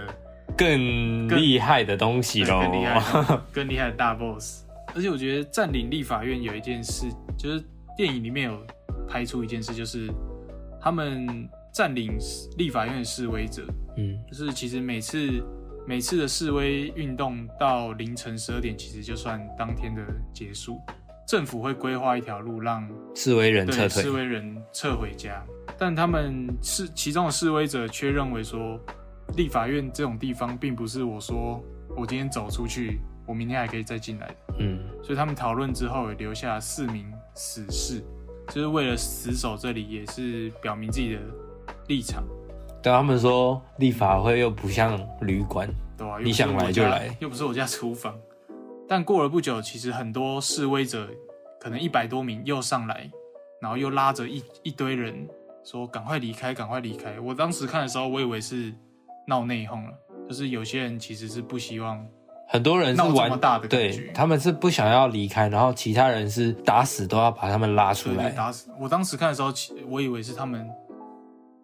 更厉害的东西喽，更厉害、更厉害的大 boss。而且我觉得占领立法院有一件事，就是电影里面有拍出一件事，就是他们占领立法院的示威者，嗯，就是其实每次每次的示威运动到凌晨十二点，其实就算当天的结束，政府会规划一条路让示威人撤退，示威人撤回家，但他们是其中的示威者却认为说，立法院这种地方并不是我说我今天走出去。我明天还可以再进来的嗯，所以他们讨论之后也留下四名死士，就是为了死守这里，也是表明自己的立场。但他们说立法会又不像旅馆，对啊，你想来就来，又不是我家厨房。但过了不久，其实很多示威者，可能一百多名又上来，然后又拉着一一堆人说：“赶快离开，赶快离开！”我当时看的时候，我以为是闹内讧了，就是有些人其实是不希望。很多人是玩对，他们是不想要离开，然后其他人是打死都要把他们拉出来。打死！我当时看的时候，我以为是他们，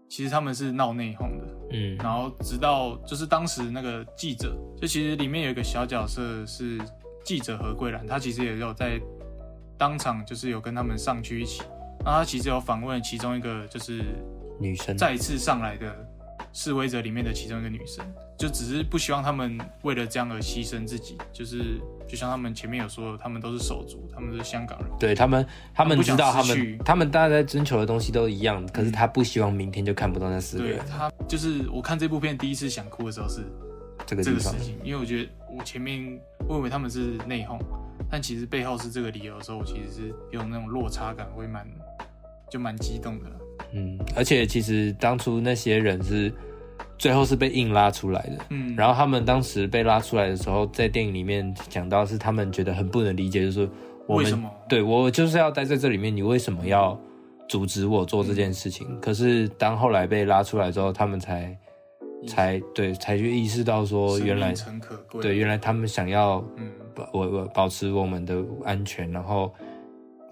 其实他们是闹内讧的。嗯，然后直到就是当时那个记者，就其实里面有一个小角色是记者何桂兰，她其实也有在当场就是有跟他们上去一起，那她其实有访问其中一个就是女生再次上来的示威者里面的其中一个女生。就只是不希望他们为了这样而牺牲自己，就是就像他们前面有说，他们都是手足，他们是香港人，对他们，他们知道他们，他们大家在征求的东西都一样，可是他不希望明天就看不到那四个人。他就是我看这部片第一次想哭的时候是这个这个事情，因为我觉得我前面我以为他们是内讧，但其实背后是这个理由的时候，我其实是有那种落差感，会蛮就蛮激动的。嗯，而且其实当初那些人是。最后是被硬拉出来的，嗯，然后他们当时被拉出来的时候，在电影里面讲到是他们觉得很不能理解，就是为什么？对我就是要待在这里面，你为什么要阻止我做这件事情？可是当后来被拉出来之后，他们才才对才去意识到说，原来对原来他们想要嗯保我保持我们的安全，然后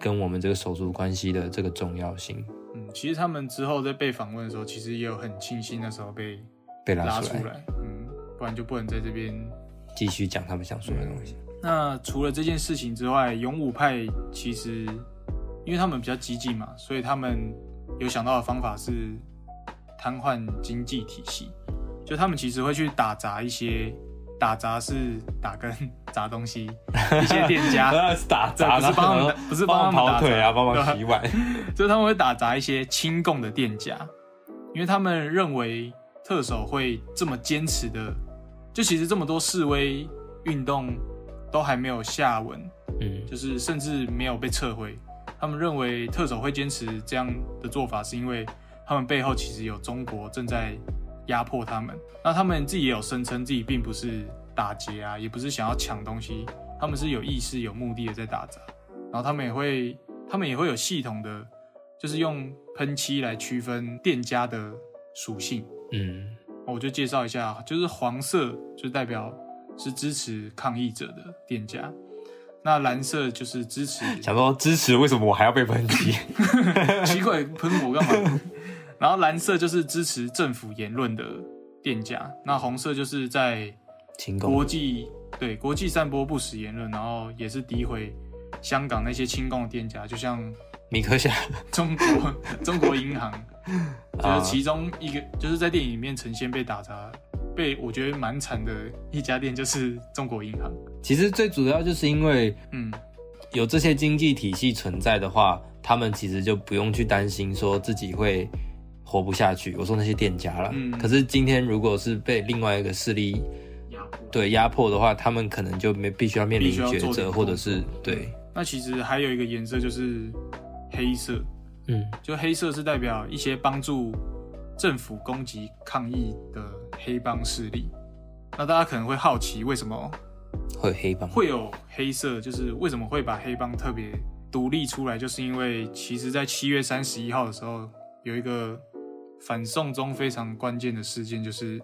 跟我们这个手足关系的这个重要性。嗯，其实他们之后在被访问的时候，其实也有很庆幸那时候被。被拉出来，嗯，不然就不能在这边继续讲他们想说的东西。那除了这件事情之外，勇武派其实因为他们比较激进嘛，所以他们有想到的方法是瘫痪经济体系，就他们其实会去打砸一些，打砸是打跟砸东西，[laughs] 一些店家 [laughs] 打砸，不是帮他们，[laughs] 不是帮他们跑腿啊，帮忙洗碗，就是他们会打砸一些亲共的店家，因为他们认为。特首会这么坚持的，就其实这么多示威运动都还没有下文，嗯，就是甚至没有被撤回。他们认为特首会坚持这样的做法，是因为他们背后其实有中国正在压迫他们。那他们自己也有声称自己并不是打劫啊，也不是想要抢东西，他们是有意识、有目的的在打砸。然后他们也会，他们也会有系统的，就是用喷漆来区分店家的属性。嗯，我就介绍一下，就是黄色就代表是支持抗议者的店家，那蓝色就是支持。想说支持，为什么我还要被喷漆？[laughs] 奇怪，喷我干嘛？然后蓝色就是支持政府言论的店家，那红色就是在国际对国际散播不实言论，然后也是诋毁香港那些亲共的店家，就像米克夏、中国 [laughs] 中国银行。就是其中一个，就是在电影里面呈现被打砸，被我觉得蛮惨的一家店，就是中国银行。其实最主要就是因为，嗯，有这些经济体系存在的话，他们其实就不用去担心说自己会活不下去。我说那些店家了，嗯。可是今天如果是被另外一个势力压迫，对压迫的话，他们可能就没必须要面临抉择，或者是对。那其实还有一个颜色就是黑色。嗯，就黑色是代表一些帮助政府攻击抗议的黑帮势力。那大家可能会好奇，为什么会黑帮会有黑色？就是为什么会把黑帮特别独立出来？就是因为其实在七月三十一号的时候，有一个反送中非常关键的事件，就是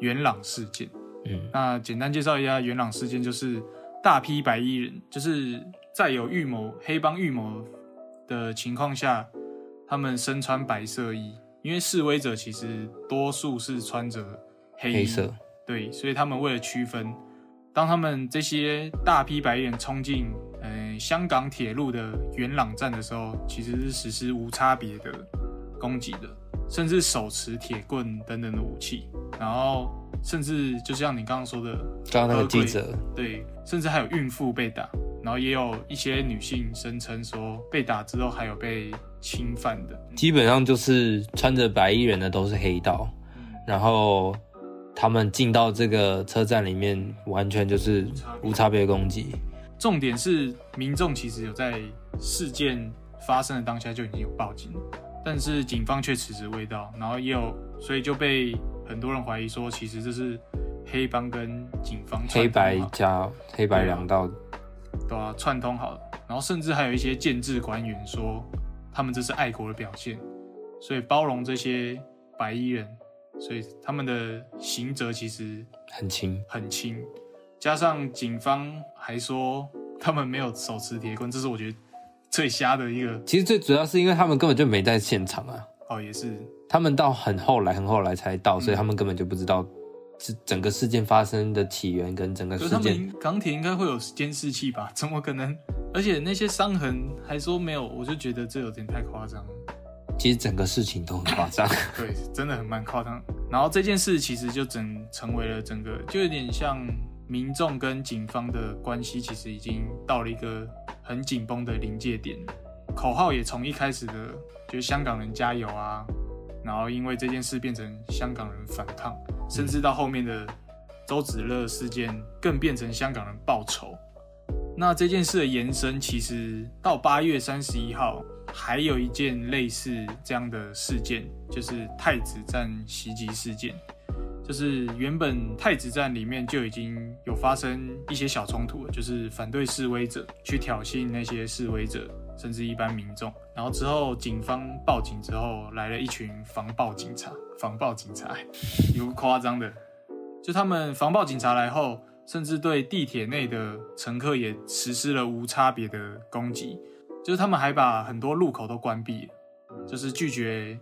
元朗事件。嗯，那简单介绍一下元朗事件，就是大批白衣人，就是在有预谋黑帮预谋的情况下，他们身穿白色衣，因为示威者其实多数是穿着黑色，对，所以他们为了区分，当他们这些大批白衣人冲进呃香港铁路的元朗站的时候，其实是实施无差别的攻击的，甚至手持铁棍等等的武器，然后甚至就像你刚刚说的，刚刚那个记者，对，甚至还有孕妇被打。然后也有一些女性声称说，被打之后还有被侵犯的，基本上就是穿着白衣人的都是黑道，然后他们进到这个车站里面，完全就是无差别攻击。重点是民众其实有在事件发生的当下就已经有报警，但是警方却迟迟未到，然后也有所以就被很多人怀疑说，其实这是黑帮跟警方黑白加黑白两道。对啊串通好了，然后甚至还有一些建制官员说，他们这是爱国的表现，所以包容这些白衣人，所以他们的刑责其实很轻很轻。加上警方还说他们没有手持铁棍，这是我觉得最瞎的一个。其实最主要是因为他们根本就没在现场啊。哦，也是，他们到很后来很后来才到，所以他们根本就不知道。是整个事件发生的起源跟整个事件，港铁应该会有监视器吧？[laughs] 怎么可能？而且那些伤痕还说没有，我就觉得这有点太夸张。其实整个事情都很夸张，[laughs] 对，真的很蛮夸张。然后这件事其实就整成为了整个，就有点像民众跟警方的关系，其实已经到了一个很紧绷的临界点。口号也从一开始的就是香港人加油啊，然后因为这件事变成香港人反抗。甚至到后面的周子乐事件，更变成香港人报仇。那这件事的延伸，其实到八月三十一号，还有一件类似这样的事件，就是太子站袭击事件。就是原本太子站里面就已经有发生一些小冲突了，就是反对示威者去挑衅那些示威者，甚至一般民众。然后之后警方报警之后，来了一群防暴警察。防暴警察 [laughs] 有夸张的，就他们防暴警察来后，甚至对地铁内的乘客也实施了无差别的攻击。就是他们还把很多路口都关闭，就是拒绝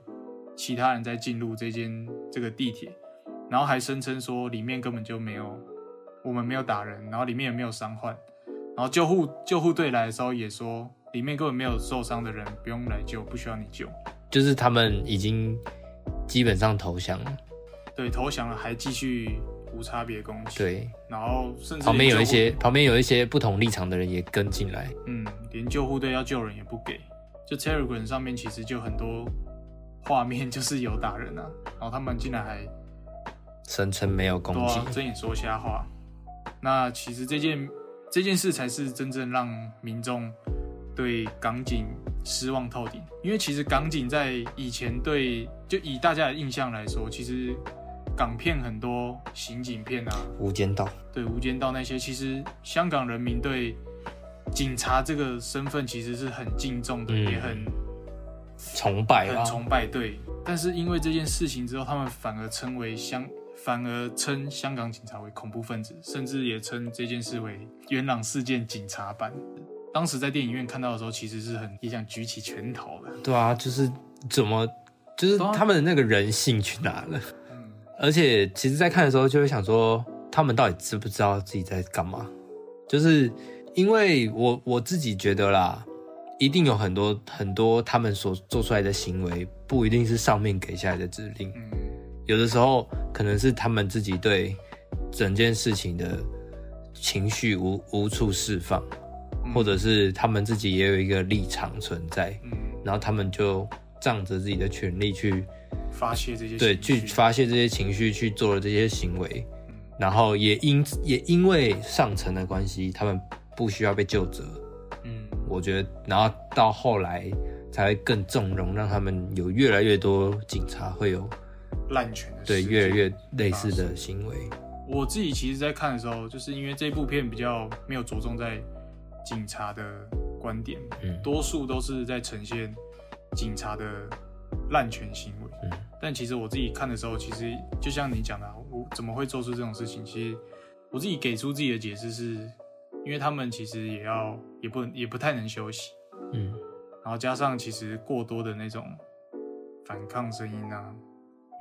其他人再进入这间这个地铁，然后还声称说里面根本就没有我们没有打人，然后里面也没有伤患。然后救护救护队来的时候也说里面根本没有受伤的人，不用来救，不需要你救。就是他们已经。基本上投降了，对，投降了还继续无差别攻击，对，然后甚至旁边有一些旁边有一些不同立场的人也跟进来，嗯，连救护队要救人也不给，就 Telegram 上面其实就很多画面就是有打人啊，然后他们竟然还声称没有攻击，睁眼说瞎话，那其实这件这件事才是真正让民众对港警。失望透顶，因为其实港警在以前对，就以大家的印象来说，其实港片很多刑警片啊，无间道，对无间道那些，其实香港人民对警察这个身份其实是很敬重的，也很崇拜，很崇拜。对，但是因为这件事情之后，他们反而称为香，反而称香港警察为恐怖分子，甚至也称这件事为元朗事件警察版。当时在电影院看到的时候，其实是很也想举起拳头的。对啊，就是怎么，就是他们的那个人性去哪了？嗯，而且其实，在看的时候就会想说，他们到底知不知道自己在干嘛？就是因为我我自己觉得啦，一定有很多很多他们所做出来的行为，不一定是上面给下来的指令。嗯，有的时候可能是他们自己对整件事情的情绪无无处释放。或者是他们自己也有一个立场存在，嗯，然后他们就仗着自己的权利去发泄这些对，去发泄这些情绪，去做了这些行为，然后也因也因为上层的关系，他们不需要被救责，嗯，我觉得，然后到后来才会更纵容，让他们有越来越多警察会有滥权的对越来越类似的行为。我自己其实，在看的时候，就是因为这部片比较没有着重在。警察的观点，嗯，多数都是在呈现警察的滥权行为，嗯，但其实我自己看的时候，其实就像你讲的，我怎么会做出这种事情？其实我自己给出自己的解释是，因为他们其实也要也不也不太能休息，嗯，然后加上其实过多的那种反抗声音啊，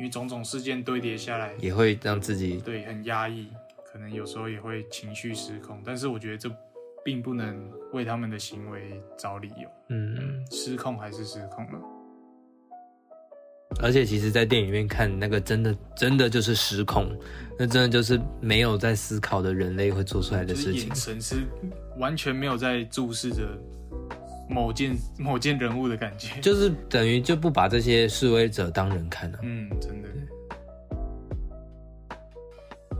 因为种种事件堆叠下来，也会让自己对很压抑，可能有时候也会情绪失控。但是我觉得这并不能为他们的行为找理由，嗯，失控还是失控了。而且其实，在电影里面看那个，真的真的就是失控，那真的就是没有在思考的人类会做出来的事情。眼神是完全没有在注视着某件某件人物的感觉，就是等于就不把这些示威者当人看了。嗯，真的。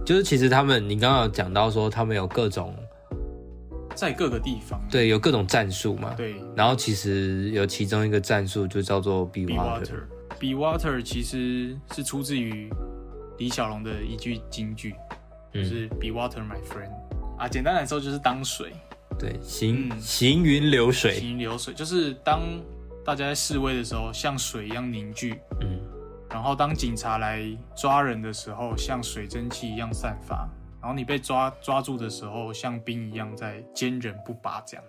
就是其实他们，你刚刚讲到说他们有各种在各个地方，对，有各种战术嘛。对。然后其实有其中一个战术就叫做 Be Water。Be Water 其实是出自于李小龙的一句金句，就是 Be Water, my friend。啊，简单来说就是当水，对，行行云流水，行云流水就是当大家在示威的时候，像水一样凝聚，嗯，然后当警察来抓人的时候，像水蒸气一样散发，然后你被抓抓住的时候，像冰一样在坚韧不拔，这样。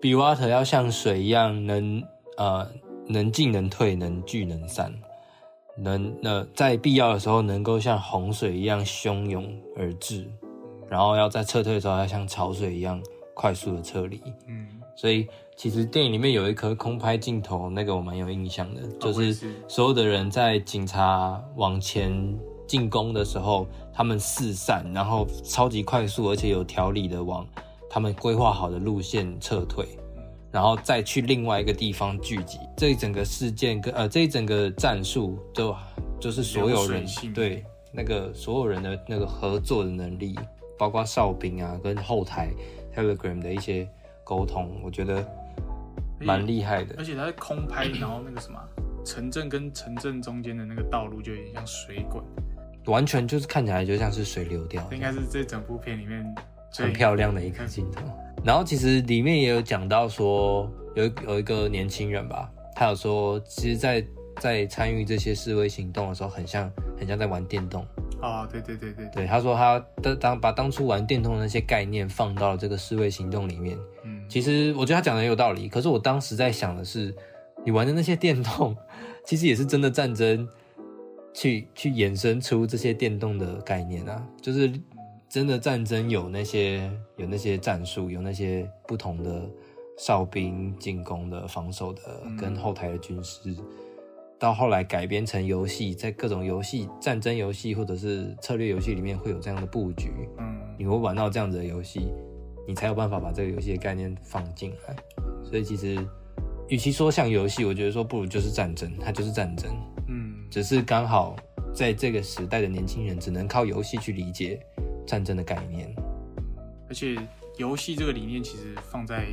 Be Water 要像水一样能呃。能进能退，能聚能散，能呃在必要的时候能够像洪水一样汹涌而至，然后要在撤退的时候要像潮水一样快速的撤离。嗯，所以其实电影里面有一颗空拍镜头，那个我蛮有印象的，就是所有的人在警察往前进攻的时候，他们四散，然后超级快速而且有条理的往他们规划好的路线撤退。然后再去另外一个地方聚集，这一整个事件跟呃这一整个战术都就是所有人对那个所有人的那个合作的能力，包括哨兵啊跟后台 Telegram 的一些沟通，我觉得蛮厉害的。而且它是空拍，然后那个什么城镇跟城镇中间的那个道路就有点像水管，完全就是看起来就像是水流掉。应该是这整部片里面很漂亮的一个镜头。然后其实里面也有讲到说，有有一个年轻人吧，他有说，其实，在在参与这些示威行动的时候，很像很像在玩电动。哦，对对对对对，他说他的当把当初玩电动的那些概念放到了这个示威行动里面。嗯，其实我觉得他讲的很有道理。可是我当时在想的是，你玩的那些电动，[laughs] 其实也是真的战争，去去衍生出这些电动的概念啊，就是。真的战争有那些有那些战术，有那些不同的哨兵进攻的、防守的跟后台的军事，到后来改编成游戏，在各种游戏、战争游戏或者是策略游戏里面会有这样的布局。嗯，你会玩到这样子的游戏，你才有办法把这个游戏的概念放进来。所以其实，与其说像游戏，我觉得说不如就是战争，它就是战争。嗯，只是刚好在这个时代的年轻人只能靠游戏去理解。战争的概念，而且游戏这个理念其实放在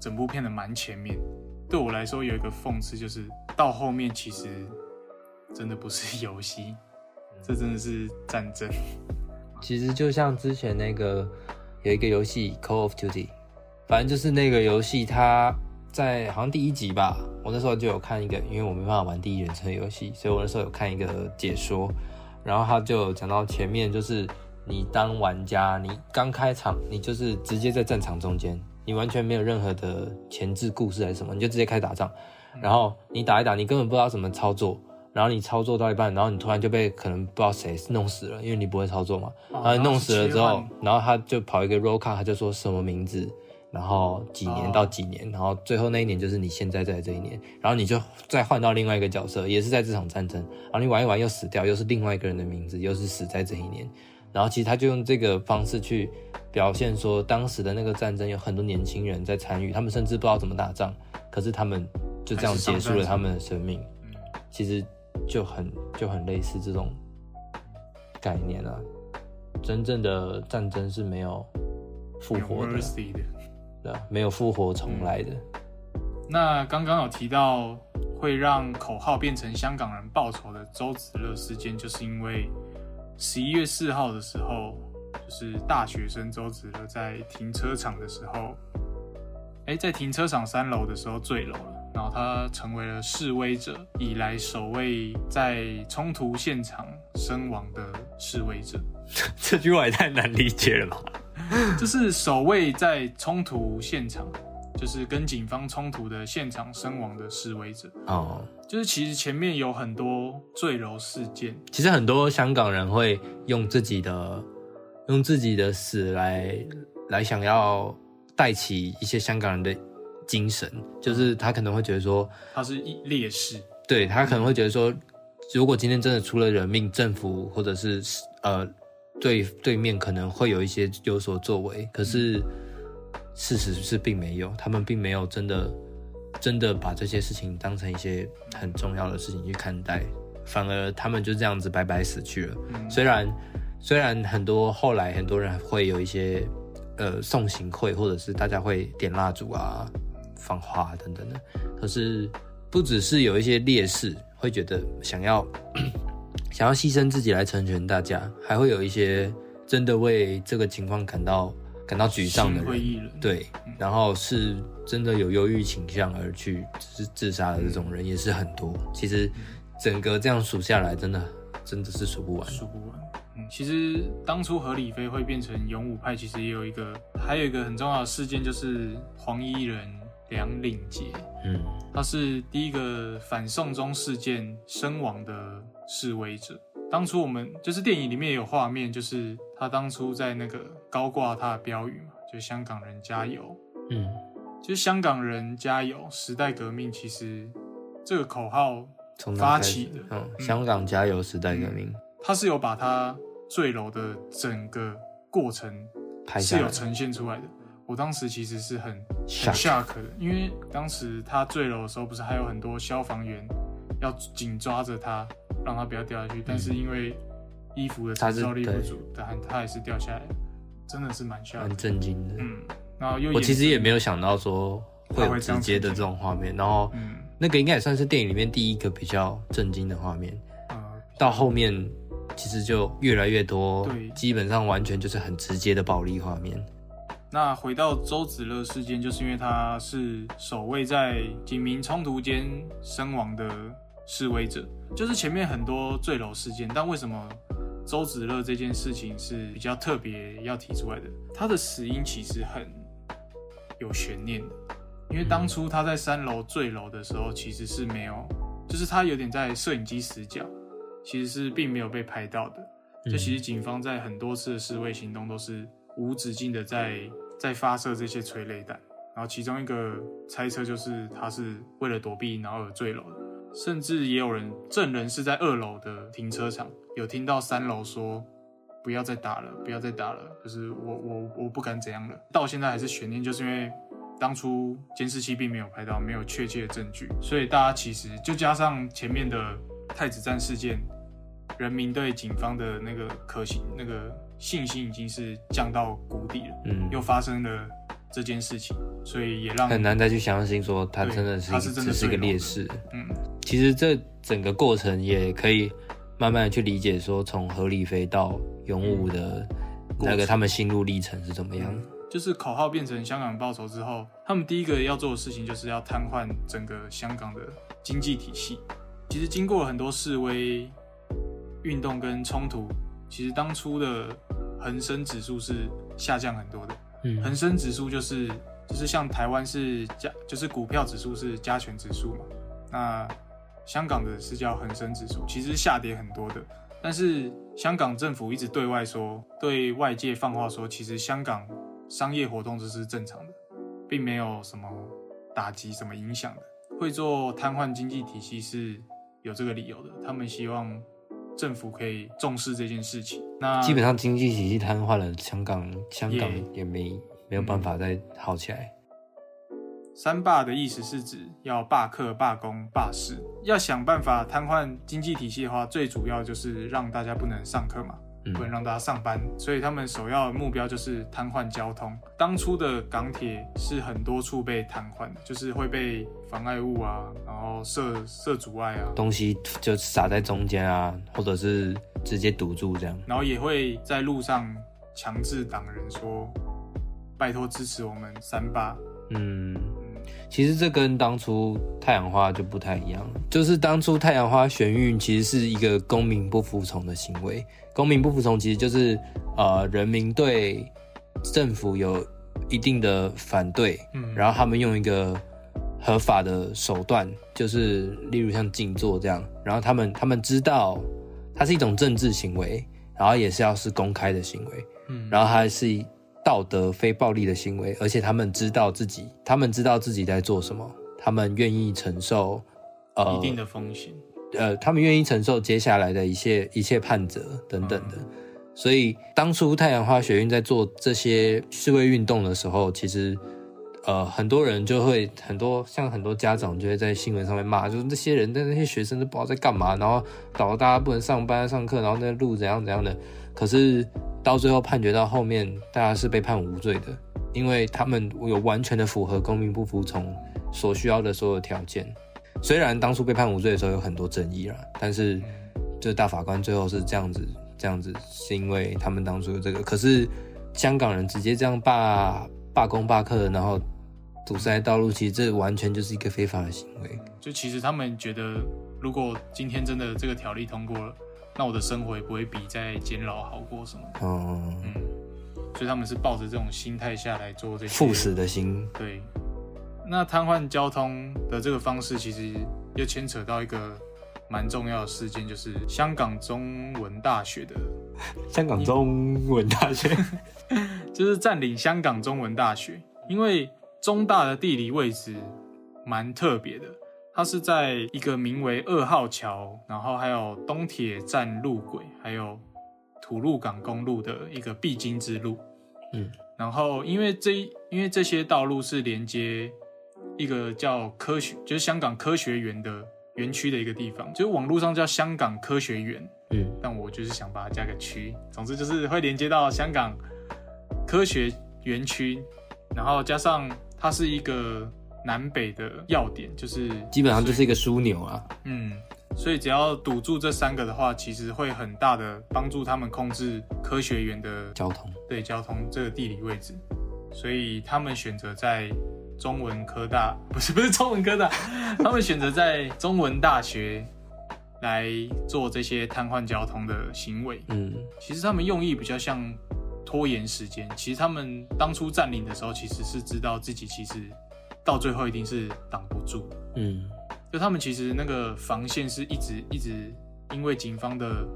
整部片的蛮前面。对我来说，有一个讽刺，就是到后面其实真的不是游戏，这真的是战争。[laughs] 其实就像之前那个有一个游戏《Call of Duty》，反正就是那个游戏，它在好像第一集吧，我那时候就有看一个，因为我没办法玩第一人称游戏，所以我那时候有看一个解说，然后他就讲到前面就是。你当玩家，你刚开场，你就是直接在战场中间，你完全没有任何的前置故事还是什么，你就直接开始打仗。然后你打一打，你根本不知道怎么操作，然后你操作到一半，然后你突然就被可能不知道谁弄死了，因为你不会操作嘛。然后弄死了之后，然后他就跑一个 roll card，他就说什么名字，然后几年到几年，然后最后那一年就是你现在在这一年，然后你就再换到另外一个角色，也是在这场战争，然后你玩一玩又死掉，又是另外一个人的名字，又是死在这一年。然后其实他就用这个方式去表现说，当时的那个战争有很多年轻人在参与，他们甚至不知道怎么打仗，可是他们就这样结束了他们的生命。其实就很就很类似这种概念啊。真正的战争是没有复活的，对没有复活重来的。那刚刚有提到会让口号变成香港人报仇的周子乐事件，就是因为。十一月四号的时候，就是大学生周子乐在停车场的时候，哎，在停车场三楼的时候坠楼了，然后他成为了示威者以来首位在冲突现场身亡的示威者。[laughs] 这句话也太难理解了吧？就是首位在冲突现场，就是跟警方冲突的现场身亡的示威者。哦，就是其实前面有很多坠楼事件。其实很多香港人会用自己的用自己的死来来想要带起一些香港人的精神，就是他可能会觉得说他是烈士，对他可能会觉得说，如果今天真的出了人命，政府或者是呃。对对面可能会有一些有所作为，可是事实是并没有，他们并没有真的真的把这些事情当成一些很重要的事情去看待，反而他们就这样子白白死去了。虽然虽然很多后来很多人会有一些呃送行会，或者是大家会点蜡烛啊、放花等等的，可是不只是有一些烈士会觉得想要。想要牺牲自己来成全大家，还会有一些真的为这个情况感到感到沮丧的人，对，然后是真的有忧郁倾向而去自自杀的这种人也是很多。其实整个这样数下来，真的真的是数不完，数不完。嗯，其实当初何李飞会变成勇武派，其实也有一个，还有一个很重要的事件，就是黄衣人梁领杰，嗯，他是第一个反送中事件身亡的。示威者，当初我们就是电影里面有画面，就是他当初在那个高挂他的标语嘛，就香港人加油，嗯，就是香港人加油，时代革命其实这个口号发起的，嗯，香港加油，时代革命，他是有把他坠楼的整个过程是有呈现出来的。我当时其实是很很 shock 的，因为当时他坠楼的时候，不是还有很多消防员要紧抓着他。让他不要掉下去，但是因为衣服的承受力不足，但他还是掉下来，真的是蛮吓，蛮震惊的。嗯，然后又我其实也没有想到说会有直接的这种画面，然后那个应该也算是电影里面第一个比较震惊的画面。到后面其实就越来越多，对，基本上完全就是很直接的暴力画面。那回到周子乐事件，就是因为他是首位在警民冲突间身亡的。示威者就是前面很多坠楼事件，但为什么周子乐这件事情是比较特别要提出来的？他的死因其实很有悬念的，因为当初他在三楼坠楼的时候，其实是没有，就是他有点在摄影机死角，其实是并没有被拍到的。这其实警方在很多次的示威行动都是无止境的在在发射这些催泪弹，然后其中一个猜测就是他是为了躲避然后而坠楼的。甚至也有人证人是在二楼的停车场，有听到三楼说不要再打了，不要再打了，就是我我我不敢怎样了。到现在还是悬念，就是因为当初监视器并没有拍到，没有确切的证据，所以大家其实就加上前面的太子站事件，人民对警方的那个可信那个信心已经是降到谷底了。嗯，又发生了这件事情，所以也让很难再去相信说他真的是只是一个烈士。嗯。其实这整个过程也可以慢慢的去理解，说从何立飞到勇武的那个他们心路历程是怎么样。就是口号变成香港报仇之后，他们第一个要做的事情就是要瘫痪整个香港的经济体系。其实经过了很多示威运动跟冲突，其实当初的恒生指数是下降很多的。嗯，恒生指数就是就是像台湾是加，就是股票指数是加权指数嘛，那。香港的是叫恒生指数，其实下跌很多的，但是香港政府一直对外说，对外界放话说，其实香港商业活动这是正常的，并没有什么打击、什么影响的。会做瘫痪经济体系是有这个理由的，他们希望政府可以重视这件事情。那基本上经济体系瘫痪了，香港香港也没没有办法再好起来。三罢的意思是指要罢课、罢工、罢市，要想办法瘫痪经济体系的话，最主要就是让大家不能上课嘛，不能让大家上班，所以他们首要的目标就是瘫痪交通。当初的港铁是很多处被瘫痪，就是会被妨碍物啊，然后设设阻碍啊，东西就撒在中间啊，或者是直接堵住这样，然后也会在路上强制党人说，拜托支持我们三罢，嗯。其实这跟当初太阳花就不太一样，就是当初太阳花玄运其实是一个公民不服从的行为。公民不服从其实就是呃人民对政府有一定的反对，嗯，然后他们用一个合法的手段，就是例如像静坐这样，然后他们他们知道它是一种政治行为，然后也是要是公开的行为，嗯，然后它是道德非暴力的行为，而且他们知道自己，他们知道自己在做什么，他们愿意承受呃一定的风险，呃，他们愿意承受接下来的一切一切判责等等的。所以当初太阳花学运在做这些示威运动的时候，其实，呃，很多人就会很多像很多家长就会在新闻上面骂，就是那些人、的那些学生都不知道在干嘛，然后搞得大家不能上班上课，然后那路怎样怎样的。可是到最后判决到后面，大家是被判无罪的，因为他们有完全的符合公民不服从所需要的所有条件。虽然当初被判无罪的时候有很多争议了，但是这大法官最后是这样子。这样子是因为他们当初这个，可是香港人直接这样罢罢工罢课，然后堵塞道路，其实这完全就是一个非法的行为。就其实他们觉得，如果今天真的这个条例通过了，那我的生活也不会比在监牢好过什么。哦，嗯，所以他们是抱着这种心态下来做这些赴死的心。对，那瘫痪交通的这个方式，其实又牵扯到一个。蛮重要的事件就是香港中文大学的 [laughs] 香港中文大学，[laughs] 就是占领香港中文大学。因为中大的地理位置蛮特别的，它是在一个名为二号桥，然后还有东铁站路轨，还有土路港公路的一个必经之路。嗯，然后因为这因为这些道路是连接一个叫科学，就是香港科学园的。园区的一个地方，就是网络上叫香港科学园，嗯，但我就是想把它加个区，总之就是会连接到香港科学园区，然后加上它是一个南北的要点，就是基本上就是一个枢纽啊，嗯，所以只要堵住这三个的话，其实会很大的帮助他们控制科学园的交通，对交通这个地理位置，所以他们选择在。中文科大不是不是中文科大，[laughs] 他们选择在中文大学来做这些瘫痪交通的行为。嗯，其实他们用意比较像拖延时间。其实他们当初占领的时候，其实是知道自己其实到最后一定是挡不住。嗯，就他们其实那个防线是一直一直因为警方的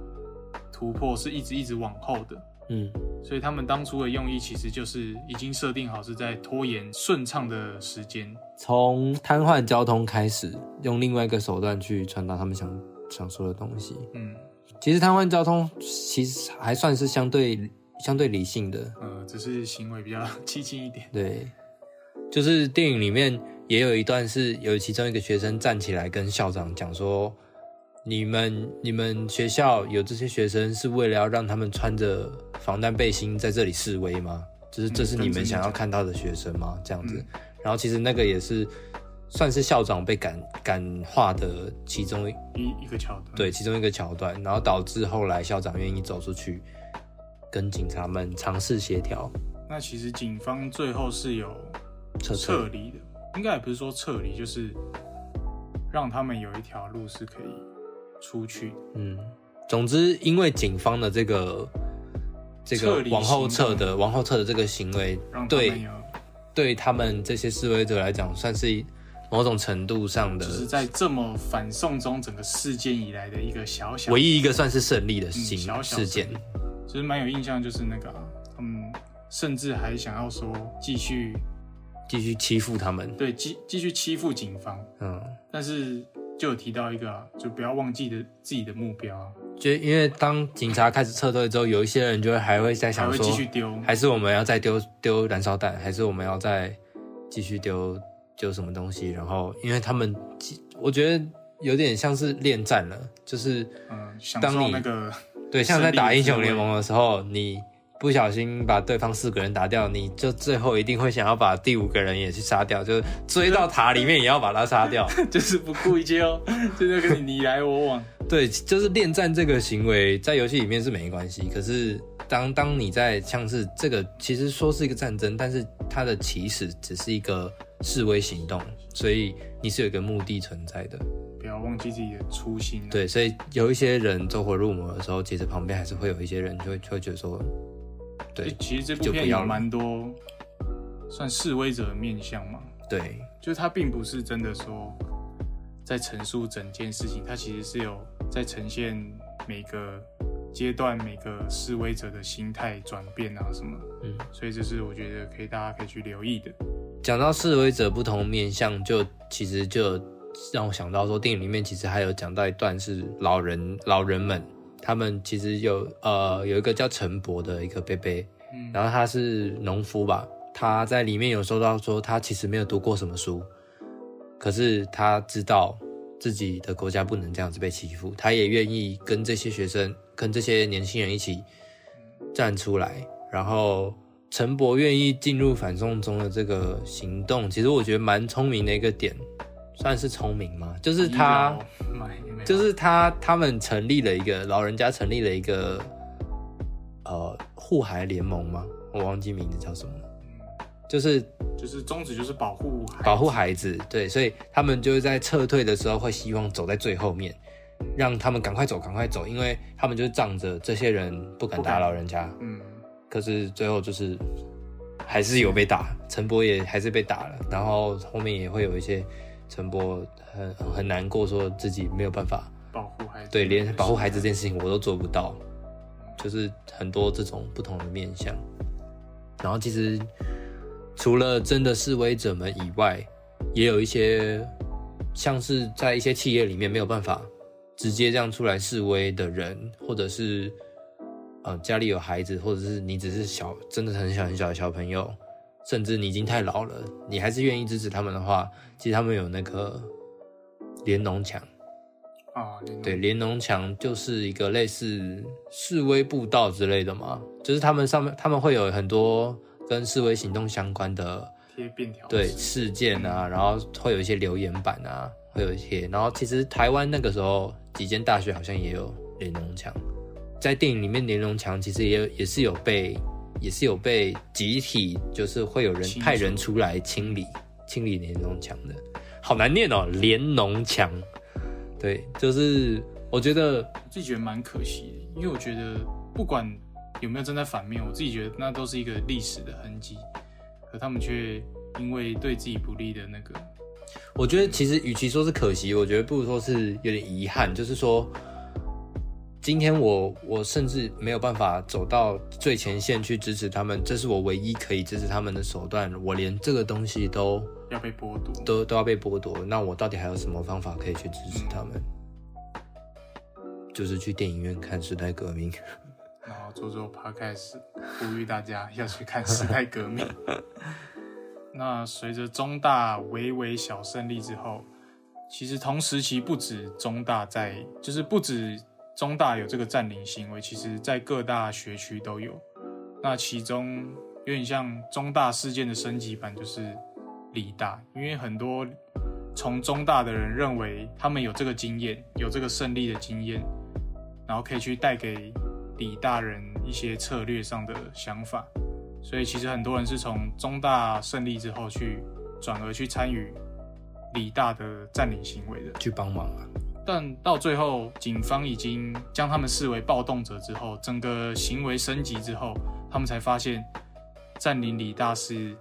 突破是一直一直往后的。嗯，所以他们当初的用意其实就是已经设定好是在拖延顺畅的时间，从瘫痪交通开始，用另外一个手段去传达他们想想说的东西。嗯，其实瘫痪交通其实还算是相对相对理性的，呃，只是行为比较 [laughs] 激进一点。对，就是电影里面也有一段是有其中一个学生站起来跟校长讲说。你们你们学校有这些学生是为了要让他们穿着防弹背心在这里示威吗？就是这是你们想要看到的学生吗？这样子，然后其实那个也是算是校长被感感化的其中一一个桥段，对，其中一个桥段，然后导致后来校长愿意走出去跟警察们尝试协调。那其实警方最后是有撤离的，应该也不是说撤离，就是让他们有一条路是可以。出去，嗯，总之，因为警方的这个这个往后撤的往后撤的这个行为，对对他们这些示威者来讲，算是某种程度上的，就是在这么反送中整个事件以来的一个小小唯一一个算是胜利的事事件，其实蛮有印象，就是那个，嗯，甚至还想要说继续继续欺负他们，对，继继续欺负警方，嗯，但是。就有提到一个，就不要忘记的自己的目标。就因为当警察开始撤退之后，有一些人就会还会在想说，继续丢，还是我们要再丢丢燃烧弹，还是我们要再继续丢丢什么东西？然后，因为他们，我觉得有点像是恋战了，就是嗯，当你那个对，像在打英雄联盟的时候，你。不小心把对方四个人打掉，你就最后一定会想要把第五个人也去杀掉，就是追到塔里面也要把他杀掉，[laughs] 就是不顾一切哦，[laughs] 就是跟你你来我往。对，就是恋战这个行为在游戏里面是没关系，可是当当你在像是这个，其实说是一个战争，但是它的起始只是一个示威行动，所以你是有一个目的存在的，不要忘记自己的初心。对，所以有一些人走火入魔的时候，其实旁边还是会有一些人就会就会觉得说。对，其实这部片有蛮多算示威者的面相嘛。对，就是他并不是真的说在陈述整件事情，他其实是有在呈现每个阶段每个示威者的心态转变啊什么。嗯，所以这是我觉得可以大家可以去留意的。讲到示威者不同面相，就其实就让我想到说，电影里面其实还有讲到一段是老人老人们，他们其实有呃有一个叫陈伯的一个贝贝，嗯，然后他是农夫吧。他在里面有说到说，他其实没有读过什么书，可是他知道自己的国家不能这样子被欺负，他也愿意跟这些学生、跟这些年轻人一起站出来。然后陈伯愿意进入反送中的这个行动，其实我觉得蛮聪明的一个点，算是聪明吗？就是他，就是他，他们成立了一个老人家成立了一个呃护孩联盟吗？我忘记名字叫什么。就是就是宗旨就是保护保护孩子，对，所以他们就是在撤退的时候会希望走在最后面，让他们赶快走，赶快走，因为他们就是仗着这些人不敢打老人家，嗯，可是最后就是还是有被打，陈博也还是被打了，然后后面也会有一些陈波很很难过，说自己没有办法保护孩子，对，连保护孩子这件事情我都做不到，就是很多这种不同的面相，然后其实。除了真的示威者们以外，也有一些像是在一些企业里面没有办法直接这样出来示威的人，或者是呃家里有孩子，或者是你只是小真的很小很小的小朋友，甚至你已经太老了，你还是愿意支持他们的话，其实他们有那个联农墙啊，对，联农墙就是一个类似示威步道之类的嘛，就是他们上面他们会有很多。跟示威行动相关的贴便条对事件啊，然后会有一些留言板啊，会有一些，然后其实台湾那个时候几间大学好像也有联农墙，在电影里面联农墙其实也也是有被也是有被集体就是会有人派人出来清理清理联农墙的，好难念哦，联农墙，对，就是我觉得自己觉得蛮可惜的，因为我觉得不管。有没有站在反面？我自己觉得那都是一个历史的痕迹，可他们却因为对自己不利的那个，我觉得其实与其说是可惜，我觉得不如说是有点遗憾。就是说，今天我我甚至没有办法走到最前线去支持他们，这是我唯一可以支持他们的手段。我连这个东西都要被剥夺，都都要被剥夺。那我到底还有什么方法可以去支持他们？就是去电影院看《时代革命》。然后做做 podcast，呼吁大家要去看《时代革命》。[laughs] 那随着中大微微小胜利之后，其实同时期不止中大在，就是不止中大有这个占领行为，其实在各大学区都有。那其中有点像中大事件的升级版，就是理大，因为很多从中大的人认为他们有这个经验，有这个胜利的经验，然后可以去带给。李大人一些策略上的想法，所以其实很多人是从中大胜利之后去转而去参与李大的占领行为的，去帮忙啊。但到最后，警方已经将他们视为暴动者之后，整个行为升级之后，他们才发现占领李大是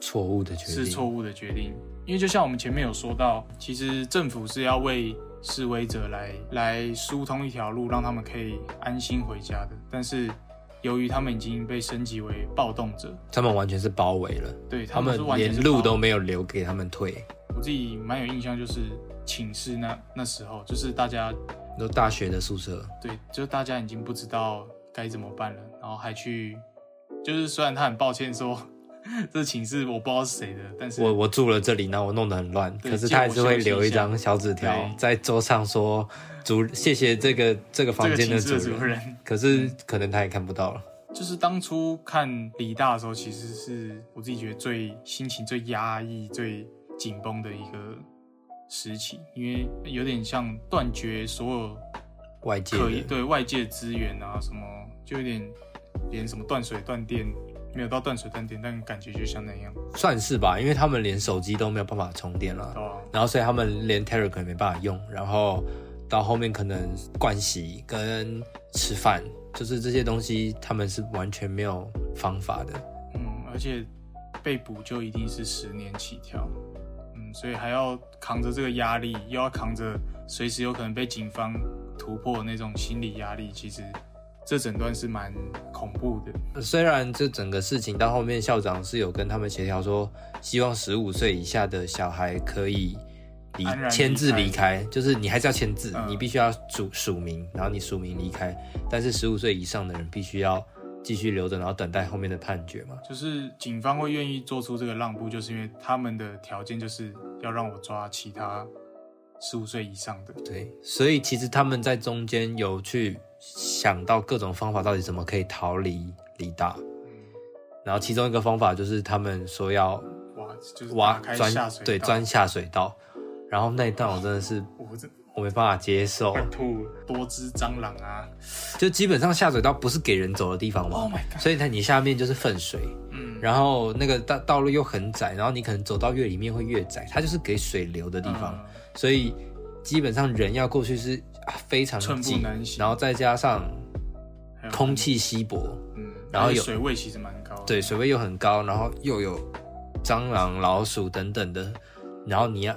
错误的决定，是错误的决定。因为就像我们前面有说到，其实政府是要为示威者来来疏通一条路，让他们可以安心回家的。但是由于他们已经被升级为暴动者，他们完全是包围了，对他们连路都没有留给他们退。我自己蛮有印象，就是寝室那那时候，就是大家都大学的宿舍，对，就大家已经不知道该怎么办了，然后还去，就是虽然他很抱歉说。[laughs] 这寝室我不知道是谁的，但是我我住了这里，然后我弄得很乱，可是他还是会留一张小纸条在桌上说主谢谢这个这个房间的主人，可是可能他也看不到了。就是当初看李大的时候，其实是我自己觉得最心情最压抑、最紧绷的一个时期，因为有点像断绝所有外界可以对外界资源啊什么，就有点连什么断水断电。没有到断水断电，但感觉就像那样，算是吧，因为他们连手机都没有办法充电了，然后所以他们连 Telegram 没办法用，然后到后面可能盥洗跟吃饭，就是这些东西他们是完全没有方法的。嗯，而且被捕就一定是十年起跳。嗯，所以还要扛着这个压力，又要扛着随时有可能被警方突破那种心理压力，其实这整段是蛮恐怖的。虽然这整个事情到后面校长是有跟他们协调说，希望十五岁以下的小孩可以。离签字离开，就是你还是要签字，你必须要署署名，然后你署名离开。但是十五岁以上的人必须要继续留着，然后等待后面的判决嘛。就是警方会愿意做出这个让步，就是因为他们的条件就是要让我抓其他十五岁以上的。对，所以其实他们在中间有去想到各种方法，到底怎么可以逃离李大。然后其中一个方法就是他们说要挖，就是挖钻对钻下水道。然后那一段我真的是，我我没办法接受，吐多只蟑螂啊！就基本上下水道不是给人走的地方嘛，所以它你下面就是粪水，嗯，然后那个道道路又很窄，然后你可能走到越里面会越窄，它就是给水流的地方，所以基本上人要过去是非常近，然后再加上空气稀薄，嗯，然后有水位其实蛮高，对，水位又很高，然后又有蟑螂、老鼠等等的，然后你要。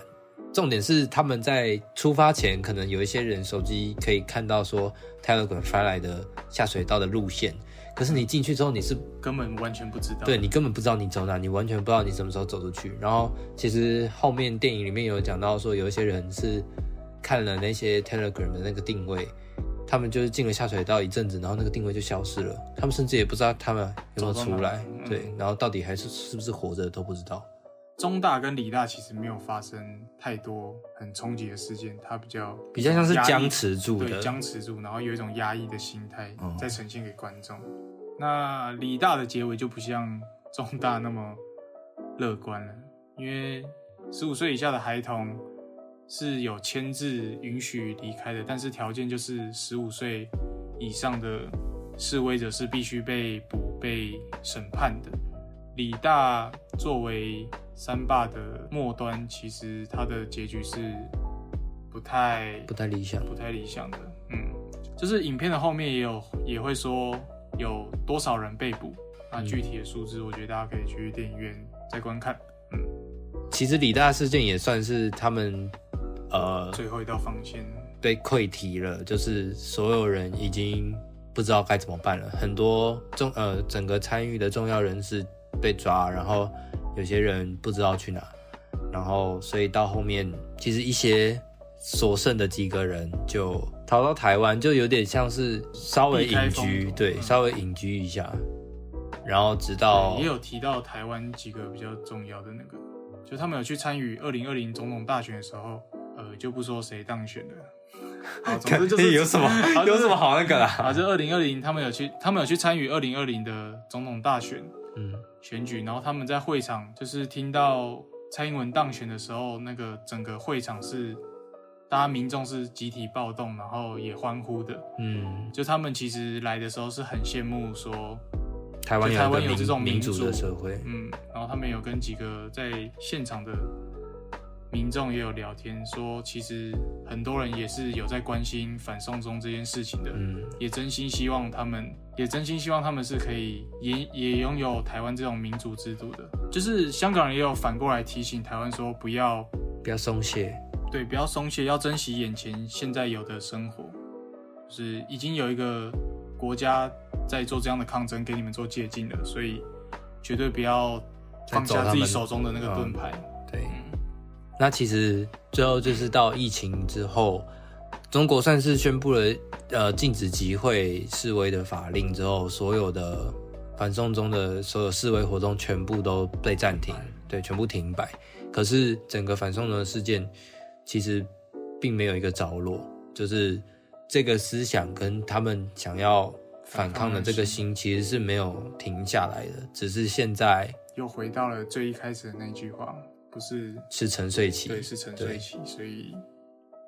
重点是他们在出发前，可能有一些人手机可以看到说 Telegram 发来的下水道的路线，可是你进去之后你是根本完全不知道，对你根本不知道你走哪，你完全不知道你什么时候走出去。然后其实后面电影里面有讲到说，有一些人是看了那些 Telegram 的那个定位，他们就是进了下水道一阵子，然后那个定位就消失了，他们甚至也不知道他们有没有出来，对，然后到底还是是不是活着都不知道。中大跟理大其实没有发生太多很冲击的事件，它比较比较像是僵持住的，僵持住，然后有一种压抑的心态在呈现给观众。那理大的结尾就不像中大那么乐观了，因为十五岁以下的孩童是有签字允许离开的，但是条件就是十五岁以上的示威者是必须被捕、被审判的。理大作为三霸的末端，其实它的结局是不太不太理想，不太理想的。嗯，就是影片的后面也有也会说有多少人被捕，那具体的数字，我觉得大家可以去电影院再观看。嗯，其实李大事件也算是他们呃最后一道防线被溃堤了，就是所有人已经不知道该怎么办了，很多重呃整个参与的重要人士。被抓，然后有些人不知道去哪，然后所以到后面，其实一些所剩的几个人就逃到台湾，就有点像是稍微隐居，对，稍微隐居一下，然后直到也有提到台湾几个比较重要的那个，就他们有去参与二零二零总统大选的时候，呃，就不说谁当选的，好，[laughs] 总之就是有什么 [laughs] 有什么好那个啦，啊，就二零二零他们有去，他们有去参与二零二零的总统大选。嗯，选举，然后他们在会场就是听到蔡英文当选的时候，那个整个会场是大家民众是集体暴动，然后也欢呼的。嗯，就他们其实来的时候是很羡慕说台湾台湾有这种民主的社会。嗯，然后他们有跟几个在现场的。民众也有聊天说，其实很多人也是有在关心反送中这件事情的，嗯，也真心希望他们，也真心希望他们是可以也也拥有台湾这种民主制度的。就是香港人也有反过来提醒台湾说，不要不要松懈，对，不要松懈，要珍惜眼前现在有的生活。就是已经有一个国家在做这样的抗争，给你们做借鉴了，所以绝对不要放下自己手中的那个盾牌。那其实最后就是到疫情之后，中国算是宣布了呃禁止集会示威的法令之后，所有的反送中的所有示威活动全部都被暂停，对，全部停摆。可是整个反送中的事件其实并没有一个着落，就是这个思想跟他们想要反抗的这个心其实是没有停下来的，只是现在又回到了最一开始的那句话。不是是沉睡期，对，是沉睡期，所以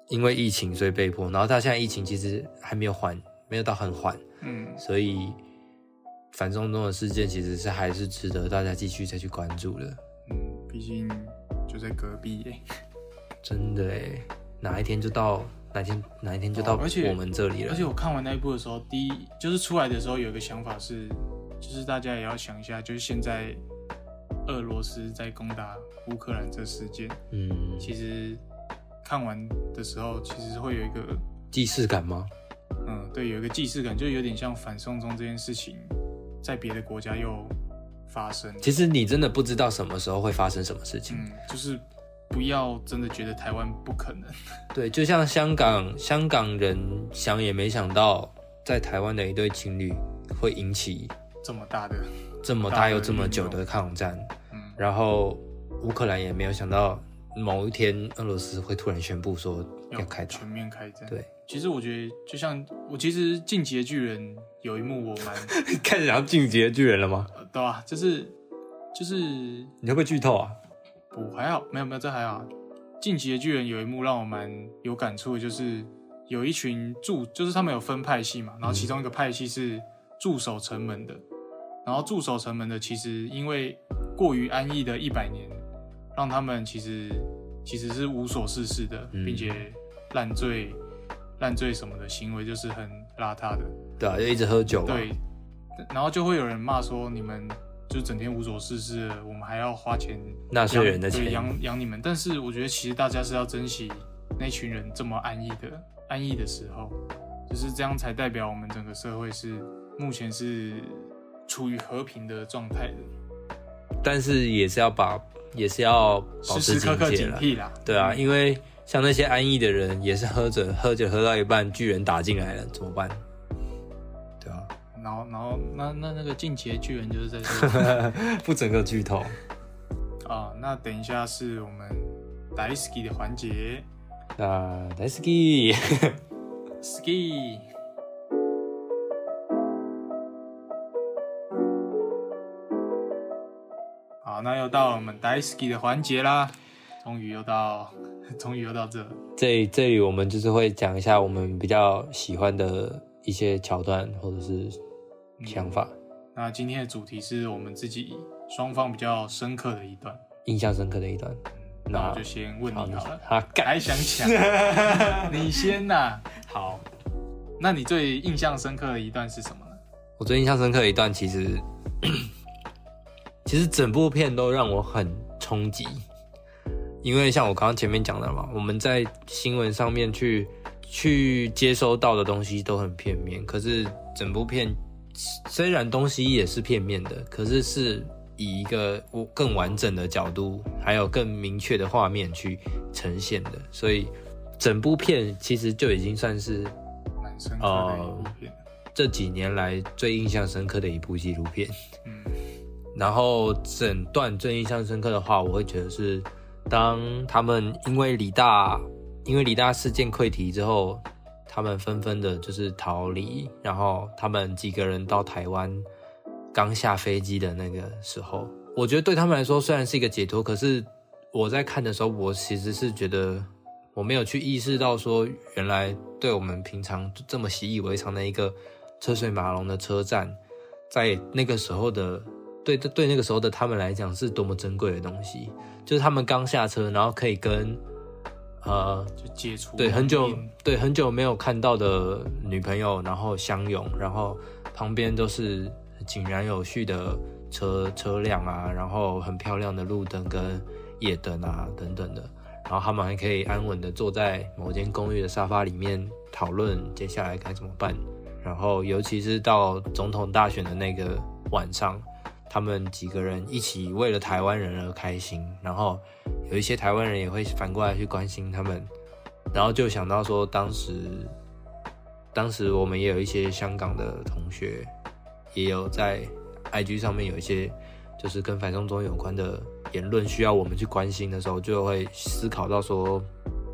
因为疫情，所以被迫。然后他现在疫情其实还没有缓，没有到很缓，嗯，所以反送中的事件其实是还是值得大家继续再去关注的。嗯，毕竟就在隔壁，[laughs] 真的哎，哪一天就到哪天哪一天就到我们这里了。而且我看完那一部的时候，第一就是出来的时候有一个想法是，就是大家也要想一下，就是现在俄罗斯在攻打乌克兰这事件，嗯，其实看完的时候，其实会有一个既视感吗？嗯，对，有一个既视感，就有点像反送中这件事情，在别的国家又发生。其实你真的不知道什么时候会发生什么事情，嗯，就是不要真的觉得台湾不可能。[laughs] 对，就像香港，香港人想也没想到，在台湾的一对情侣会引起这么大的、这么大又这么久的抗战。嗯，然后乌克兰也没有想到，某一天俄罗斯会突然宣布说要开打，全面开战。对。其实我觉得，就像我其实《进击的巨人》有一幕我蛮 [laughs] 开始讲《进击的巨人》了吗？对啊？就是就是你会不会剧透啊？不还好，没有没有，这还好。《进击的巨人》有一幕让我蛮有感触的，就是有一群驻，就是他们有分派系嘛，然后其中一个派系是驻守城门的，然后驻守城门的其实因为过于安逸的一百年，让他们其实其实是无所事事的，并且烂醉。烂醉什么的行为就是很邋遢的，对啊，就一直喝酒。对，然后就会有人骂说你们就整天无所事事，我们还要花钱纳税人的钱养养你们。但是我觉得其实大家是要珍惜那群人这么安逸的安逸的时候，就是这样才代表我们整个社会是目前是处于和平的状态的。但是也是要把也是要时时刻刻警惕啦。对啊，因为。像那些安逸的人，也是喝着喝着喝到一半，巨人打进来了，怎么办？对啊，然后然后那那那个进阶巨人就是在这，[laughs] 不整个剧透啊。那等一下是我们 Daisy 的环节，那 Daisy，Ski，好，那又到我们 Daisy 的环节啦，终于又到。[laughs] 终于又到这，这这里我们就是会讲一下我们比较喜欢的一些桥段或者是想法。那今天的主题是我们自己双方比较深刻的一段，印象深刻的一段。那我就先问你好了，还想抢？[laughs] 你先呐。好，那你最印象深刻的一段是什么呢？我最印象深刻的一段，其实其实整部片都让我很冲击。因为像我刚刚前面讲的嘛，我们在新闻上面去去接收到的东西都很片面，可是整部片虽然东西也是片面的，可是是以一个更完整的角度，还有更明确的画面去呈现的，所以整部片其实就已经算是蛮深刻的一部片，这几年来最印象深刻的一部纪录片。嗯，然后整段最印象深刻的话，我会觉得是。当他们因为李大，因为李大事件溃堤之后，他们纷纷的就是逃离，然后他们几个人到台湾，刚下飞机的那个时候，我觉得对他们来说虽然是一个解脱，可是我在看的时候，我其实是觉得我没有去意识到说，原来对我们平常这么习以为常的一个车水马龙的车站，在那个时候的。对对对，那个时候的他们来讲是多么珍贵的东西，就是他们刚下车，然后可以跟呃就接触，对很久对很久没有看到的女朋友，然后相拥，然后旁边都是井然有序的车车辆啊，然后很漂亮的路灯跟夜灯啊等等的，然后他们还可以安稳的坐在某间公寓的沙发里面讨论接下来该怎么办，然后尤其是到总统大选的那个晚上。他们几个人一起为了台湾人而开心，然后有一些台湾人也会反过来去关心他们，然后就想到说，当时，当时我们也有一些香港的同学，也有在 IG 上面有一些就是跟反送中有关的言论需要我们去关心的时候，就会思考到说，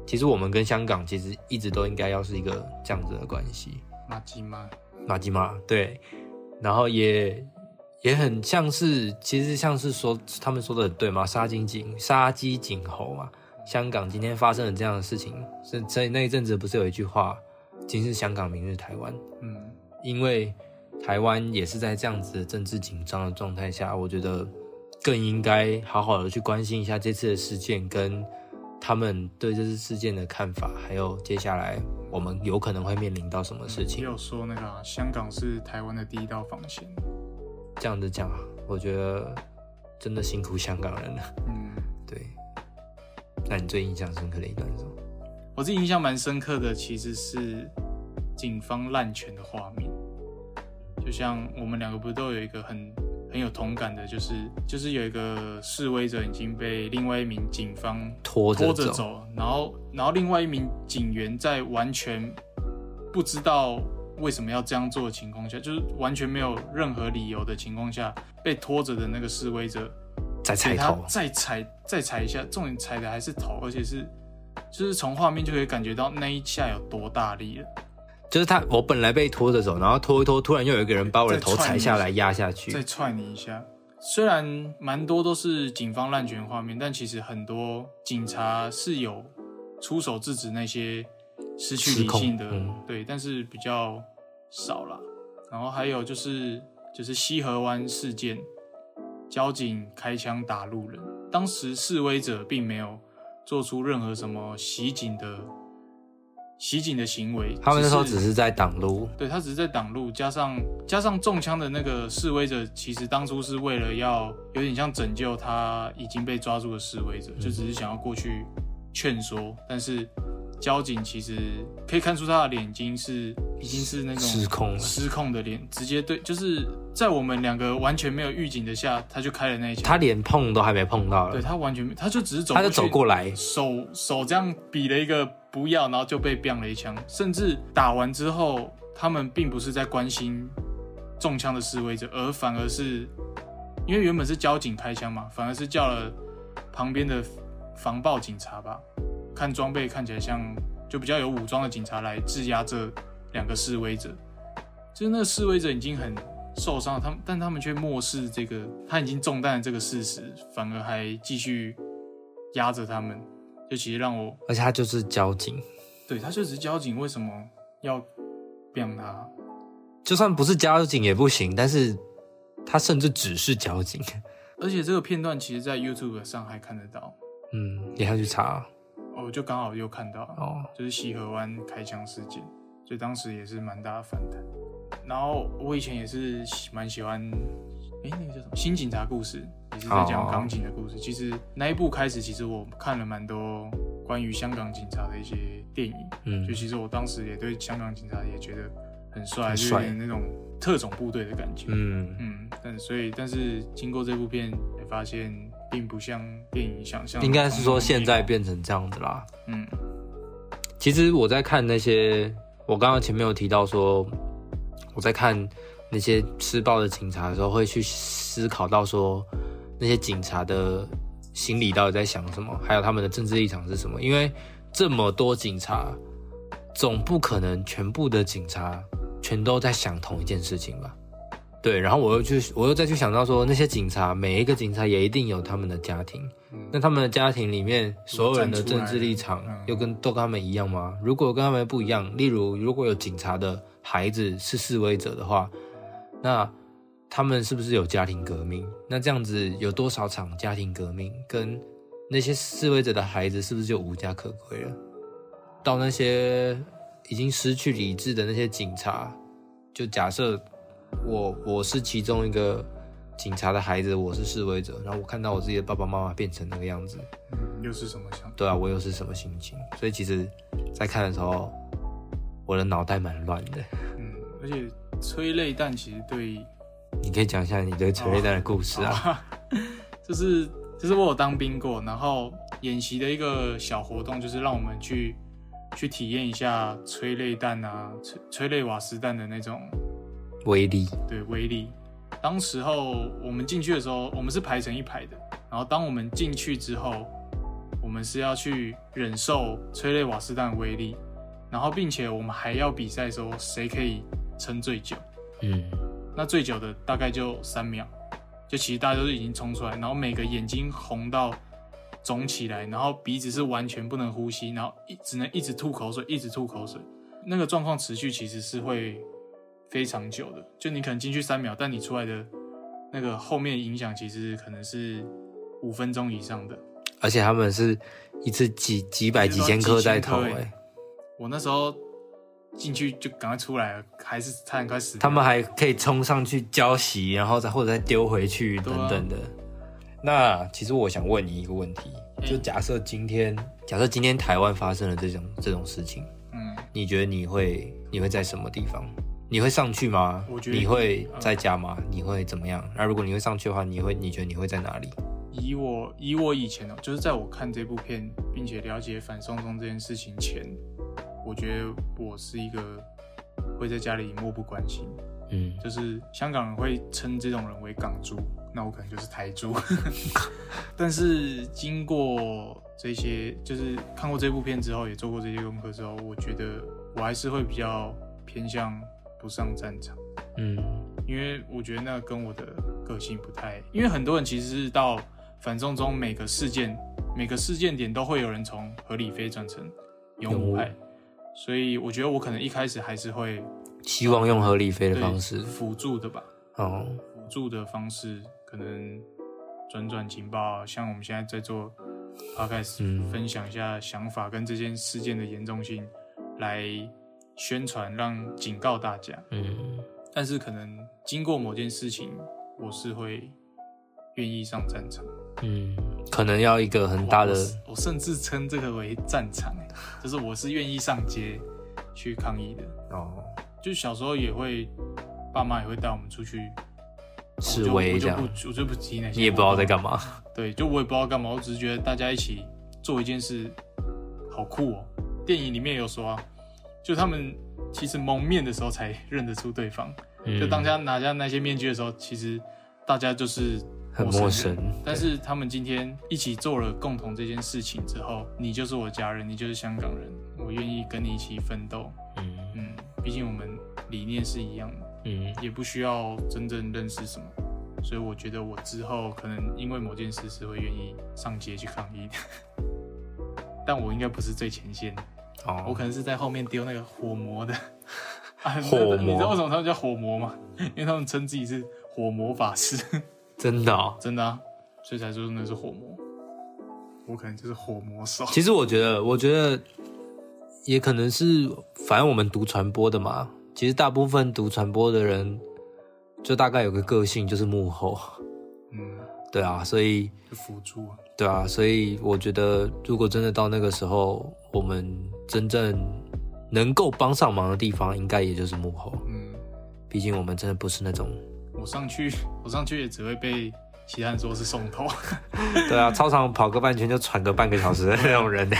其实我们跟香港其实一直都应该要是一个这样子的关系。马吉马，马吉马，对，然后也。也很像是，其实像是说他们说的很对嘛，杀鸡儆杀鸡儆猴嘛。香港今天发生了这样的事情，是在那一阵子不是有一句话，今日香港，明日台湾。嗯，因为台湾也是在这样子的政治紧张的状态下，我觉得更应该好好的去关心一下这次的事件跟他们对这次事件的看法，还有接下来我们有可能会面临到什么事情。也有说那个香港是台湾的第一道防线，这样子讲，我觉得真的辛苦香港人了。嗯，对。那你最印象深刻的一段是什么？我自己印象蛮深刻的，其实是警方滥权的画面。就像我们两个不是都有一个很。很有同感的，就是就是有一个示威者已经被另外一名警方拖拖着走，然后然后另外一名警员在完全不知道为什么要这样做的情况下，就是完全没有任何理由的情况下，被拖着的那个示威者再踩头，再踩再踩一下，重点踩的还是头，而且是就是从画面就可以感觉到那一下有多大力了。就是他，我本来被拖着走，然后拖一拖，突然又有一个人把我的头踩下来压下去，再踹你一下。虽然蛮多都是警方滥权画面，但其实很多警察是有出手制止那些失去理性的，对，但是比较少了。然后还有就是就是西河湾事件，交警开枪打路人，当时示威者并没有做出任何什么袭警的。袭警的行为，他们那时候只是在挡路，对他只是在挡路，加上加上中枪的那个示威者，其实当初是为了要有点像拯救他已经被抓住的示威者，就只是想要过去劝说，但是。交警其实可以看出他的眼睛是已经是那种失控失控的脸，直接对，就是在我们两个完全没有预警的下，他就开了那一枪，他连碰都还没碰到了，对他完全没，他就只是走，他就走过来，手手这样比了一个不要，然后就被毙了一枪，甚至打完之后，他们并不是在关心中枪的示威者，而反而是因为原本是交警开枪嘛，反而是叫了旁边的防暴警察吧。看装备看起来像就比较有武装的警察来质押这两个示威者，就是那个示威者已经很受伤，他们但他们却漠视这个他已经中弹的这个事实，反而还继续压着他们，就其实让我，而且他就是交警，对，他就是交警，为什么要让他？就算不是交警也不行，但是他甚至只是交警，而且这个片段其实在 YouTube 上还看得到，嗯，你还要去查。我就刚好又看到，哦，就是西河湾开枪事件，所以当时也是蛮大的反弹。然后我以前也是蛮喜欢，哎，那个叫什么《新警察故事》，也是在讲港警的故事。其实那一部开始，其实我看了蛮多关于香港警察的一些电影，嗯，就其实我当时也对香港警察也觉得很帅，就有点那种特种部队的感觉，嗯嗯。但所以，但是经过这部片，也发现。并不像电影想象，应该是说现在变成这样子啦。嗯，其实我在看那些，我刚刚前面有提到说，我在看那些施暴的警察的时候，会去思考到说，那些警察的心里到底在想什么，还有他们的政治立场是什么？因为这么多警察，总不可能全部的警察全都在想同一件事情吧？对，然后我又去，我又再去想到说，那些警察，每一个警察也一定有他们的家庭。那他们的家庭里面，所有人的政治立场又跟都跟他们一样吗？如果跟他们不一样，例如如果有警察的孩子是示威者的话，那他们是不是有家庭革命？那这样子有多少场家庭革命？跟那些示威者的孩子是不是就无家可归了？到那些已经失去理智的那些警察，就假设。我我是其中一个警察的孩子，我是示威者，然后我看到我自己的爸爸妈妈变成那个样子，嗯，又是什么想？对啊，我又是什么心情？所以其实，在看的时候，我的脑袋蛮乱的。嗯，而且催泪弹其实对，你可以讲一下你对催泪弹的故事啊。[laughs] 就是就是我有当兵过，然后演习的一个小活动，就是让我们去去体验一下催泪弹啊，催催泪瓦斯弹的那种。威力对威力，当时候我们进去的时候，我们是排成一排的。然后当我们进去之后，我们是要去忍受催泪瓦斯弹的威力，然后并且我们还要比赛说谁可以撑最久。嗯，那最久的大概就三秒，就其实大家都是已经冲出来，然后每个眼睛红到肿起来，然后鼻子是完全不能呼吸，然后一只能一直吐口水，一直吐口水。那个状况持续其实是会。非常久的，就你可能进去三秒，但你出来的那个后面影响其实可能是五分钟以上的。而且他们是一次几几百几千颗在投哎，我那时候进去就赶快出来了，还是差点快死。他们还可以冲上去浇洗，然后再或者再丢回去等等的。那其实我想问你一个问题，就假设今天假设今天台湾发生了这种这种事情，嗯，你觉得你会你会在什么地方？你会上去吗？我觉得你会在家吗？你会怎么样？那如果你会上去的话，你会你觉得你会在哪里？以我以我以前哦，就是在我看这部片并且了解反送中这件事情前，我觉得我是一个会在家里漠不关心，嗯，就是香港人会称这种人为港猪，那我可能就是台猪。[laughs] 但是经过这些，就是看过这部片之后，也做过这些功课之后，我觉得我还是会比较偏向。不上战场，嗯，因为我觉得那跟我的个性不太，因为很多人其实是到反送中每个事件每个事件点都会有人从合理飞转成勇武派，所以我觉得我可能一开始还是会希望用合理飞的方式辅助的吧，哦，辅助的方式可能转转情报，像我们现在在做 podcast 分享一下想法跟这件事件的严重性来。宣传让警告大家，嗯，但是可能经过某件事情，我是会愿意上战场，嗯，可能要一个很大的，我甚至称这个为战场，就是我是愿意上街去抗议的哦。就小时候也会，爸妈也会带我们出去示威这样，我就不提那些，你也不知道在干嘛，对，就我也不知道干嘛，我只是觉得大家一起做一件事好酷哦。电影里面有说啊。就他们其实蒙面的时候才认得出对方，就当家拿下那些面具的时候，其实大家就是很陌生。但是他们今天一起做了共同这件事情之后，你就是我家人，你就是香港人，我愿意跟你一起奋斗。嗯嗯，毕竟我们理念是一样的。嗯，也不需要真正认识什么，所以我觉得我之后可能因为某件事是会愿意上街去抗议，[laughs] 但我应该不是最前线。哦，我可能是在后面丢那个火魔的，[laughs] 火魔，你知道为什么他们叫火魔吗？因为他们称自己是火魔法师，真的，真的啊，所以才说那是火魔。我可能就是火魔手。其实我觉得，我觉得也可能是，反正我们读传播的嘛，其实大部分读传播的人，就大概有个个性，就是幕后。嗯，对啊，所以辅助啊。对啊，所以我觉得，如果真的到那个时候，我们真正能够帮上忙的地方，应该也就是幕后。嗯，毕竟我们真的不是那种……我上去，[laughs] 我上去也只会被其他人说是送头。[laughs] 对啊，操场跑个半圈就喘个半个小时的 [laughs] 那种人呢。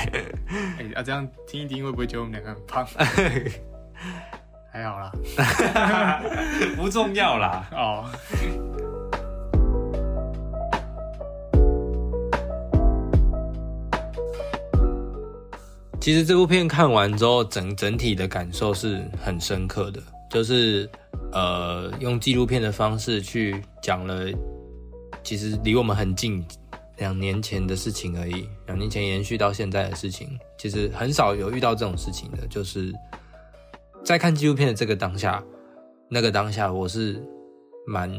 哎，啊，这样听一听，会不会觉得我们两个很胖？还好啦，不重要啦。哦。其实这部片看完之后，整整体的感受是很深刻的，就是呃，用纪录片的方式去讲了，其实离我们很近，两年前的事情而已，两年前延续到现在的事情，其实很少有遇到这种事情的，就是在看纪录片的这个当下，那个当下，我是满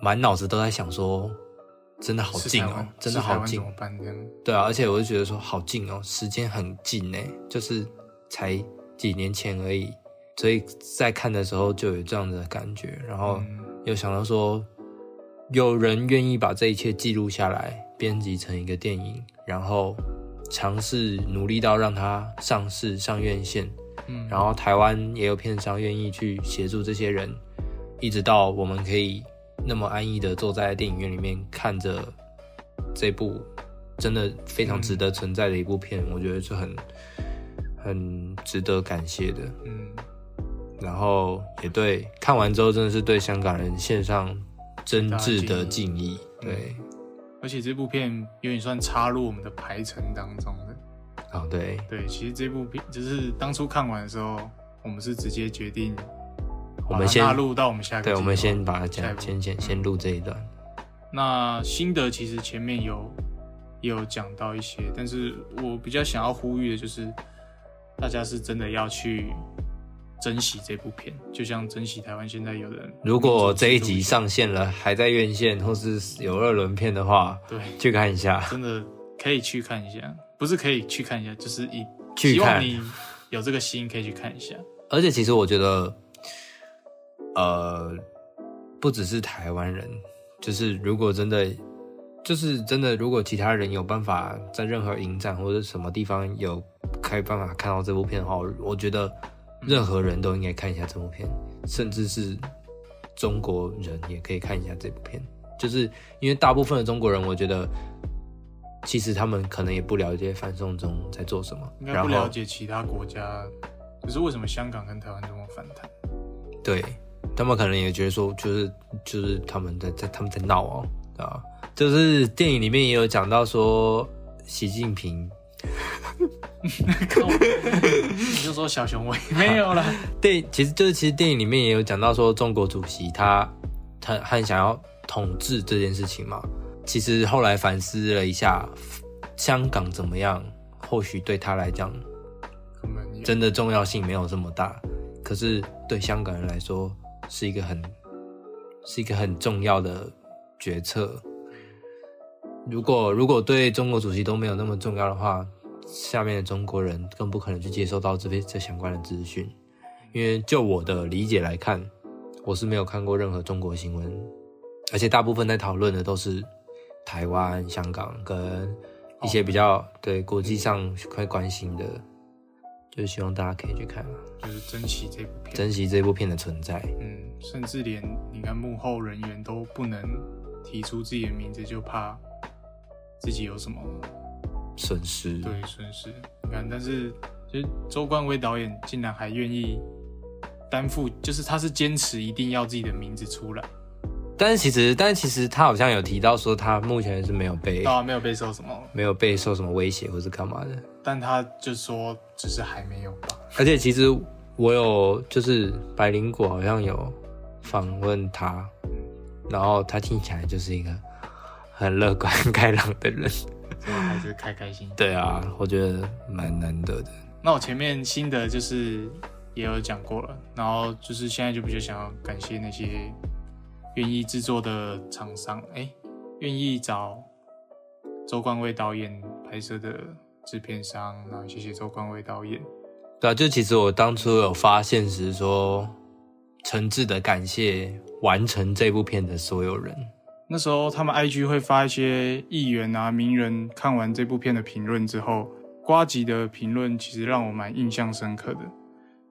满脑子都在想说。真的好近哦，真的好近。对啊，而且我就觉得说好近哦，时间很近呢，就是才几年前而已。所以在看的时候就有这样的感觉，然后又想到说，有人愿意把这一切记录下来，编辑成一个电影，然后尝试努力到让它上市上院线。嗯，然后台湾也有片商愿意去协助这些人，一直到我们可以。那么安逸的坐在电影院里面看着这部真的非常值得存在的一部片，我觉得是很很值得感谢的。嗯，然后也对看完之后真的是对香港人献上真挚的敬意。对，而且这部片有点算插入我们的排程当中的。啊，对对，其实这部片就是当初看完的时候，我们是直接决定。我们先录到我们下，对，我们先把它讲，先先先录这一段。那心得其实前面有有讲到一些，但是我比较想要呼吁的就是，大家是真的要去珍惜这部片，就像珍惜台湾现在有人。如果这一集上线了，还在院线或是有二轮片的话，对，去看一下，[laughs] 真的可以去看一下，不是可以去看一下，就是一希望你有这个心可以去看一下。而且其实我觉得，呃，不只是台湾人，就是如果真的，就是真的，如果其他人有办法在任何影展或者什么地方有开办法看到这部片的话，我觉得。任何人都应该看一下这部片，甚至是中国人也可以看一下这部片。就是因为大部分的中国人，我觉得其实他们可能也不了解反送中在做什么，应该不了解其他国家。可是为什么香港跟台湾这么反弹？对他们可能也觉得说，就是就是他们在在他们在闹哦啊，就是电影里面也有讲到说，习近平。[laughs] 你就说小熊维 [laughs] 没有了。电其实就是其实电影里面也有讲到说中国主席他他很想要统治这件事情嘛。其实后来反思了一下，香港怎么样，或许对他来讲，真的重要性没有这么大。可是对香港人来说，是一个很是一个很重要的决策。如果如果对中国主席都没有那么重要的话。下面的中国人更不可能去接受到这些这相关的资讯，因为就我的理解来看，我是没有看过任何中国新闻，而且大部分在讨论的都是台湾、香港跟一些比较对国际上会关心的，就是希望大家可以去看啊，就是珍惜这部片，珍惜这部片的存在。嗯，甚至连你看幕后人员都不能提出自己的名字，就怕自己有什么。损失对损失，你看，但是其实周冠威导演竟然还愿意担负，就是他是坚持一定要自己的名字出来。但是其实，但是其实他好像有提到说，他目前是没有被啊，没有被受什么，没有被受什么威胁或是干嘛的。但他就说，只是还没有吧。而且其实我有，就是百灵果好像有访问他，然后他听起来就是一个很乐观开朗的人。所以还是开开心。[laughs] 对啊，我觉得蛮难得的。那我前面新的就是也有讲过了，然后就是现在就比较想要感谢那些愿意制作的厂商，哎，愿意找周冠威导演拍摄的制片商，然后谢谢周冠威导演。对啊，就其实我当初有发现时说，诚挚的感谢完成这部片的所有人。那时候他们 IG 会发一些议员啊、名人看完这部片的评论之后，瓜吉的评论其实让我蛮印象深刻的。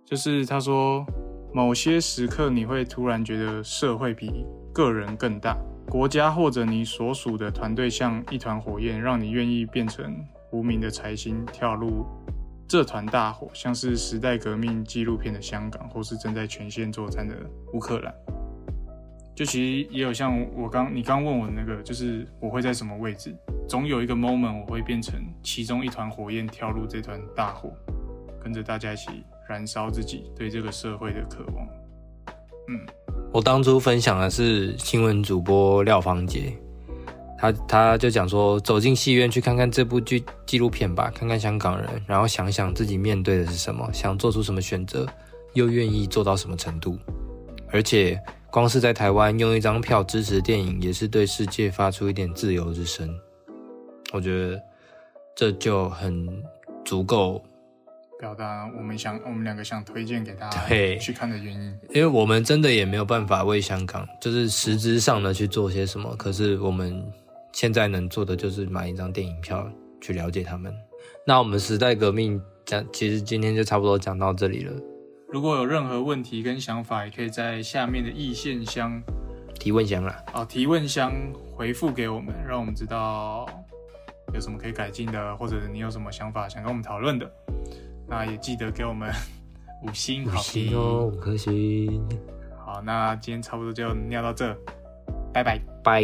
就是他说，某些时刻你会突然觉得社会比个人更大，国家或者你所属的团队像一团火焰，让你愿意变成无名的财星跳入这团大火，像是时代革命纪录片的香港，或是正在全线作战的乌克兰。就其实也有像我刚你刚问我那个，就是我会在什么位置？总有一个 moment 我会变成其中一团火焰，跳入这团大火，跟着大家一起燃烧自己对这个社会的渴望。嗯，我当初分享的是新闻主播廖芳杰，他他就讲说，走进戏院去看看这部剧纪录片吧，看看香港人，然后想想自己面对的是什么，想做出什么选择，又愿意做到什么程度，而且。光是在台湾用一张票支持电影，也是对世界发出一点自由之声。我觉得这就很足够表达我们想，我们两个想推荐给大家去看的原因。因为我们真的也没有办法为香港，就是实质上的去做些什么。可是我们现在能做的就是买一张电影票去了解他们。那我们时代革命讲，其实今天就差不多讲到这里了。如果有任何问题跟想法，也可以在下面的意线箱提问箱啦。哦，提问箱回复给我们，让我们知道有什么可以改进的，或者你有什么想法想跟我们讨论的，那也记得给我们五星好评哦，五颗星。好，那今天差不多就尿到这，拜拜拜。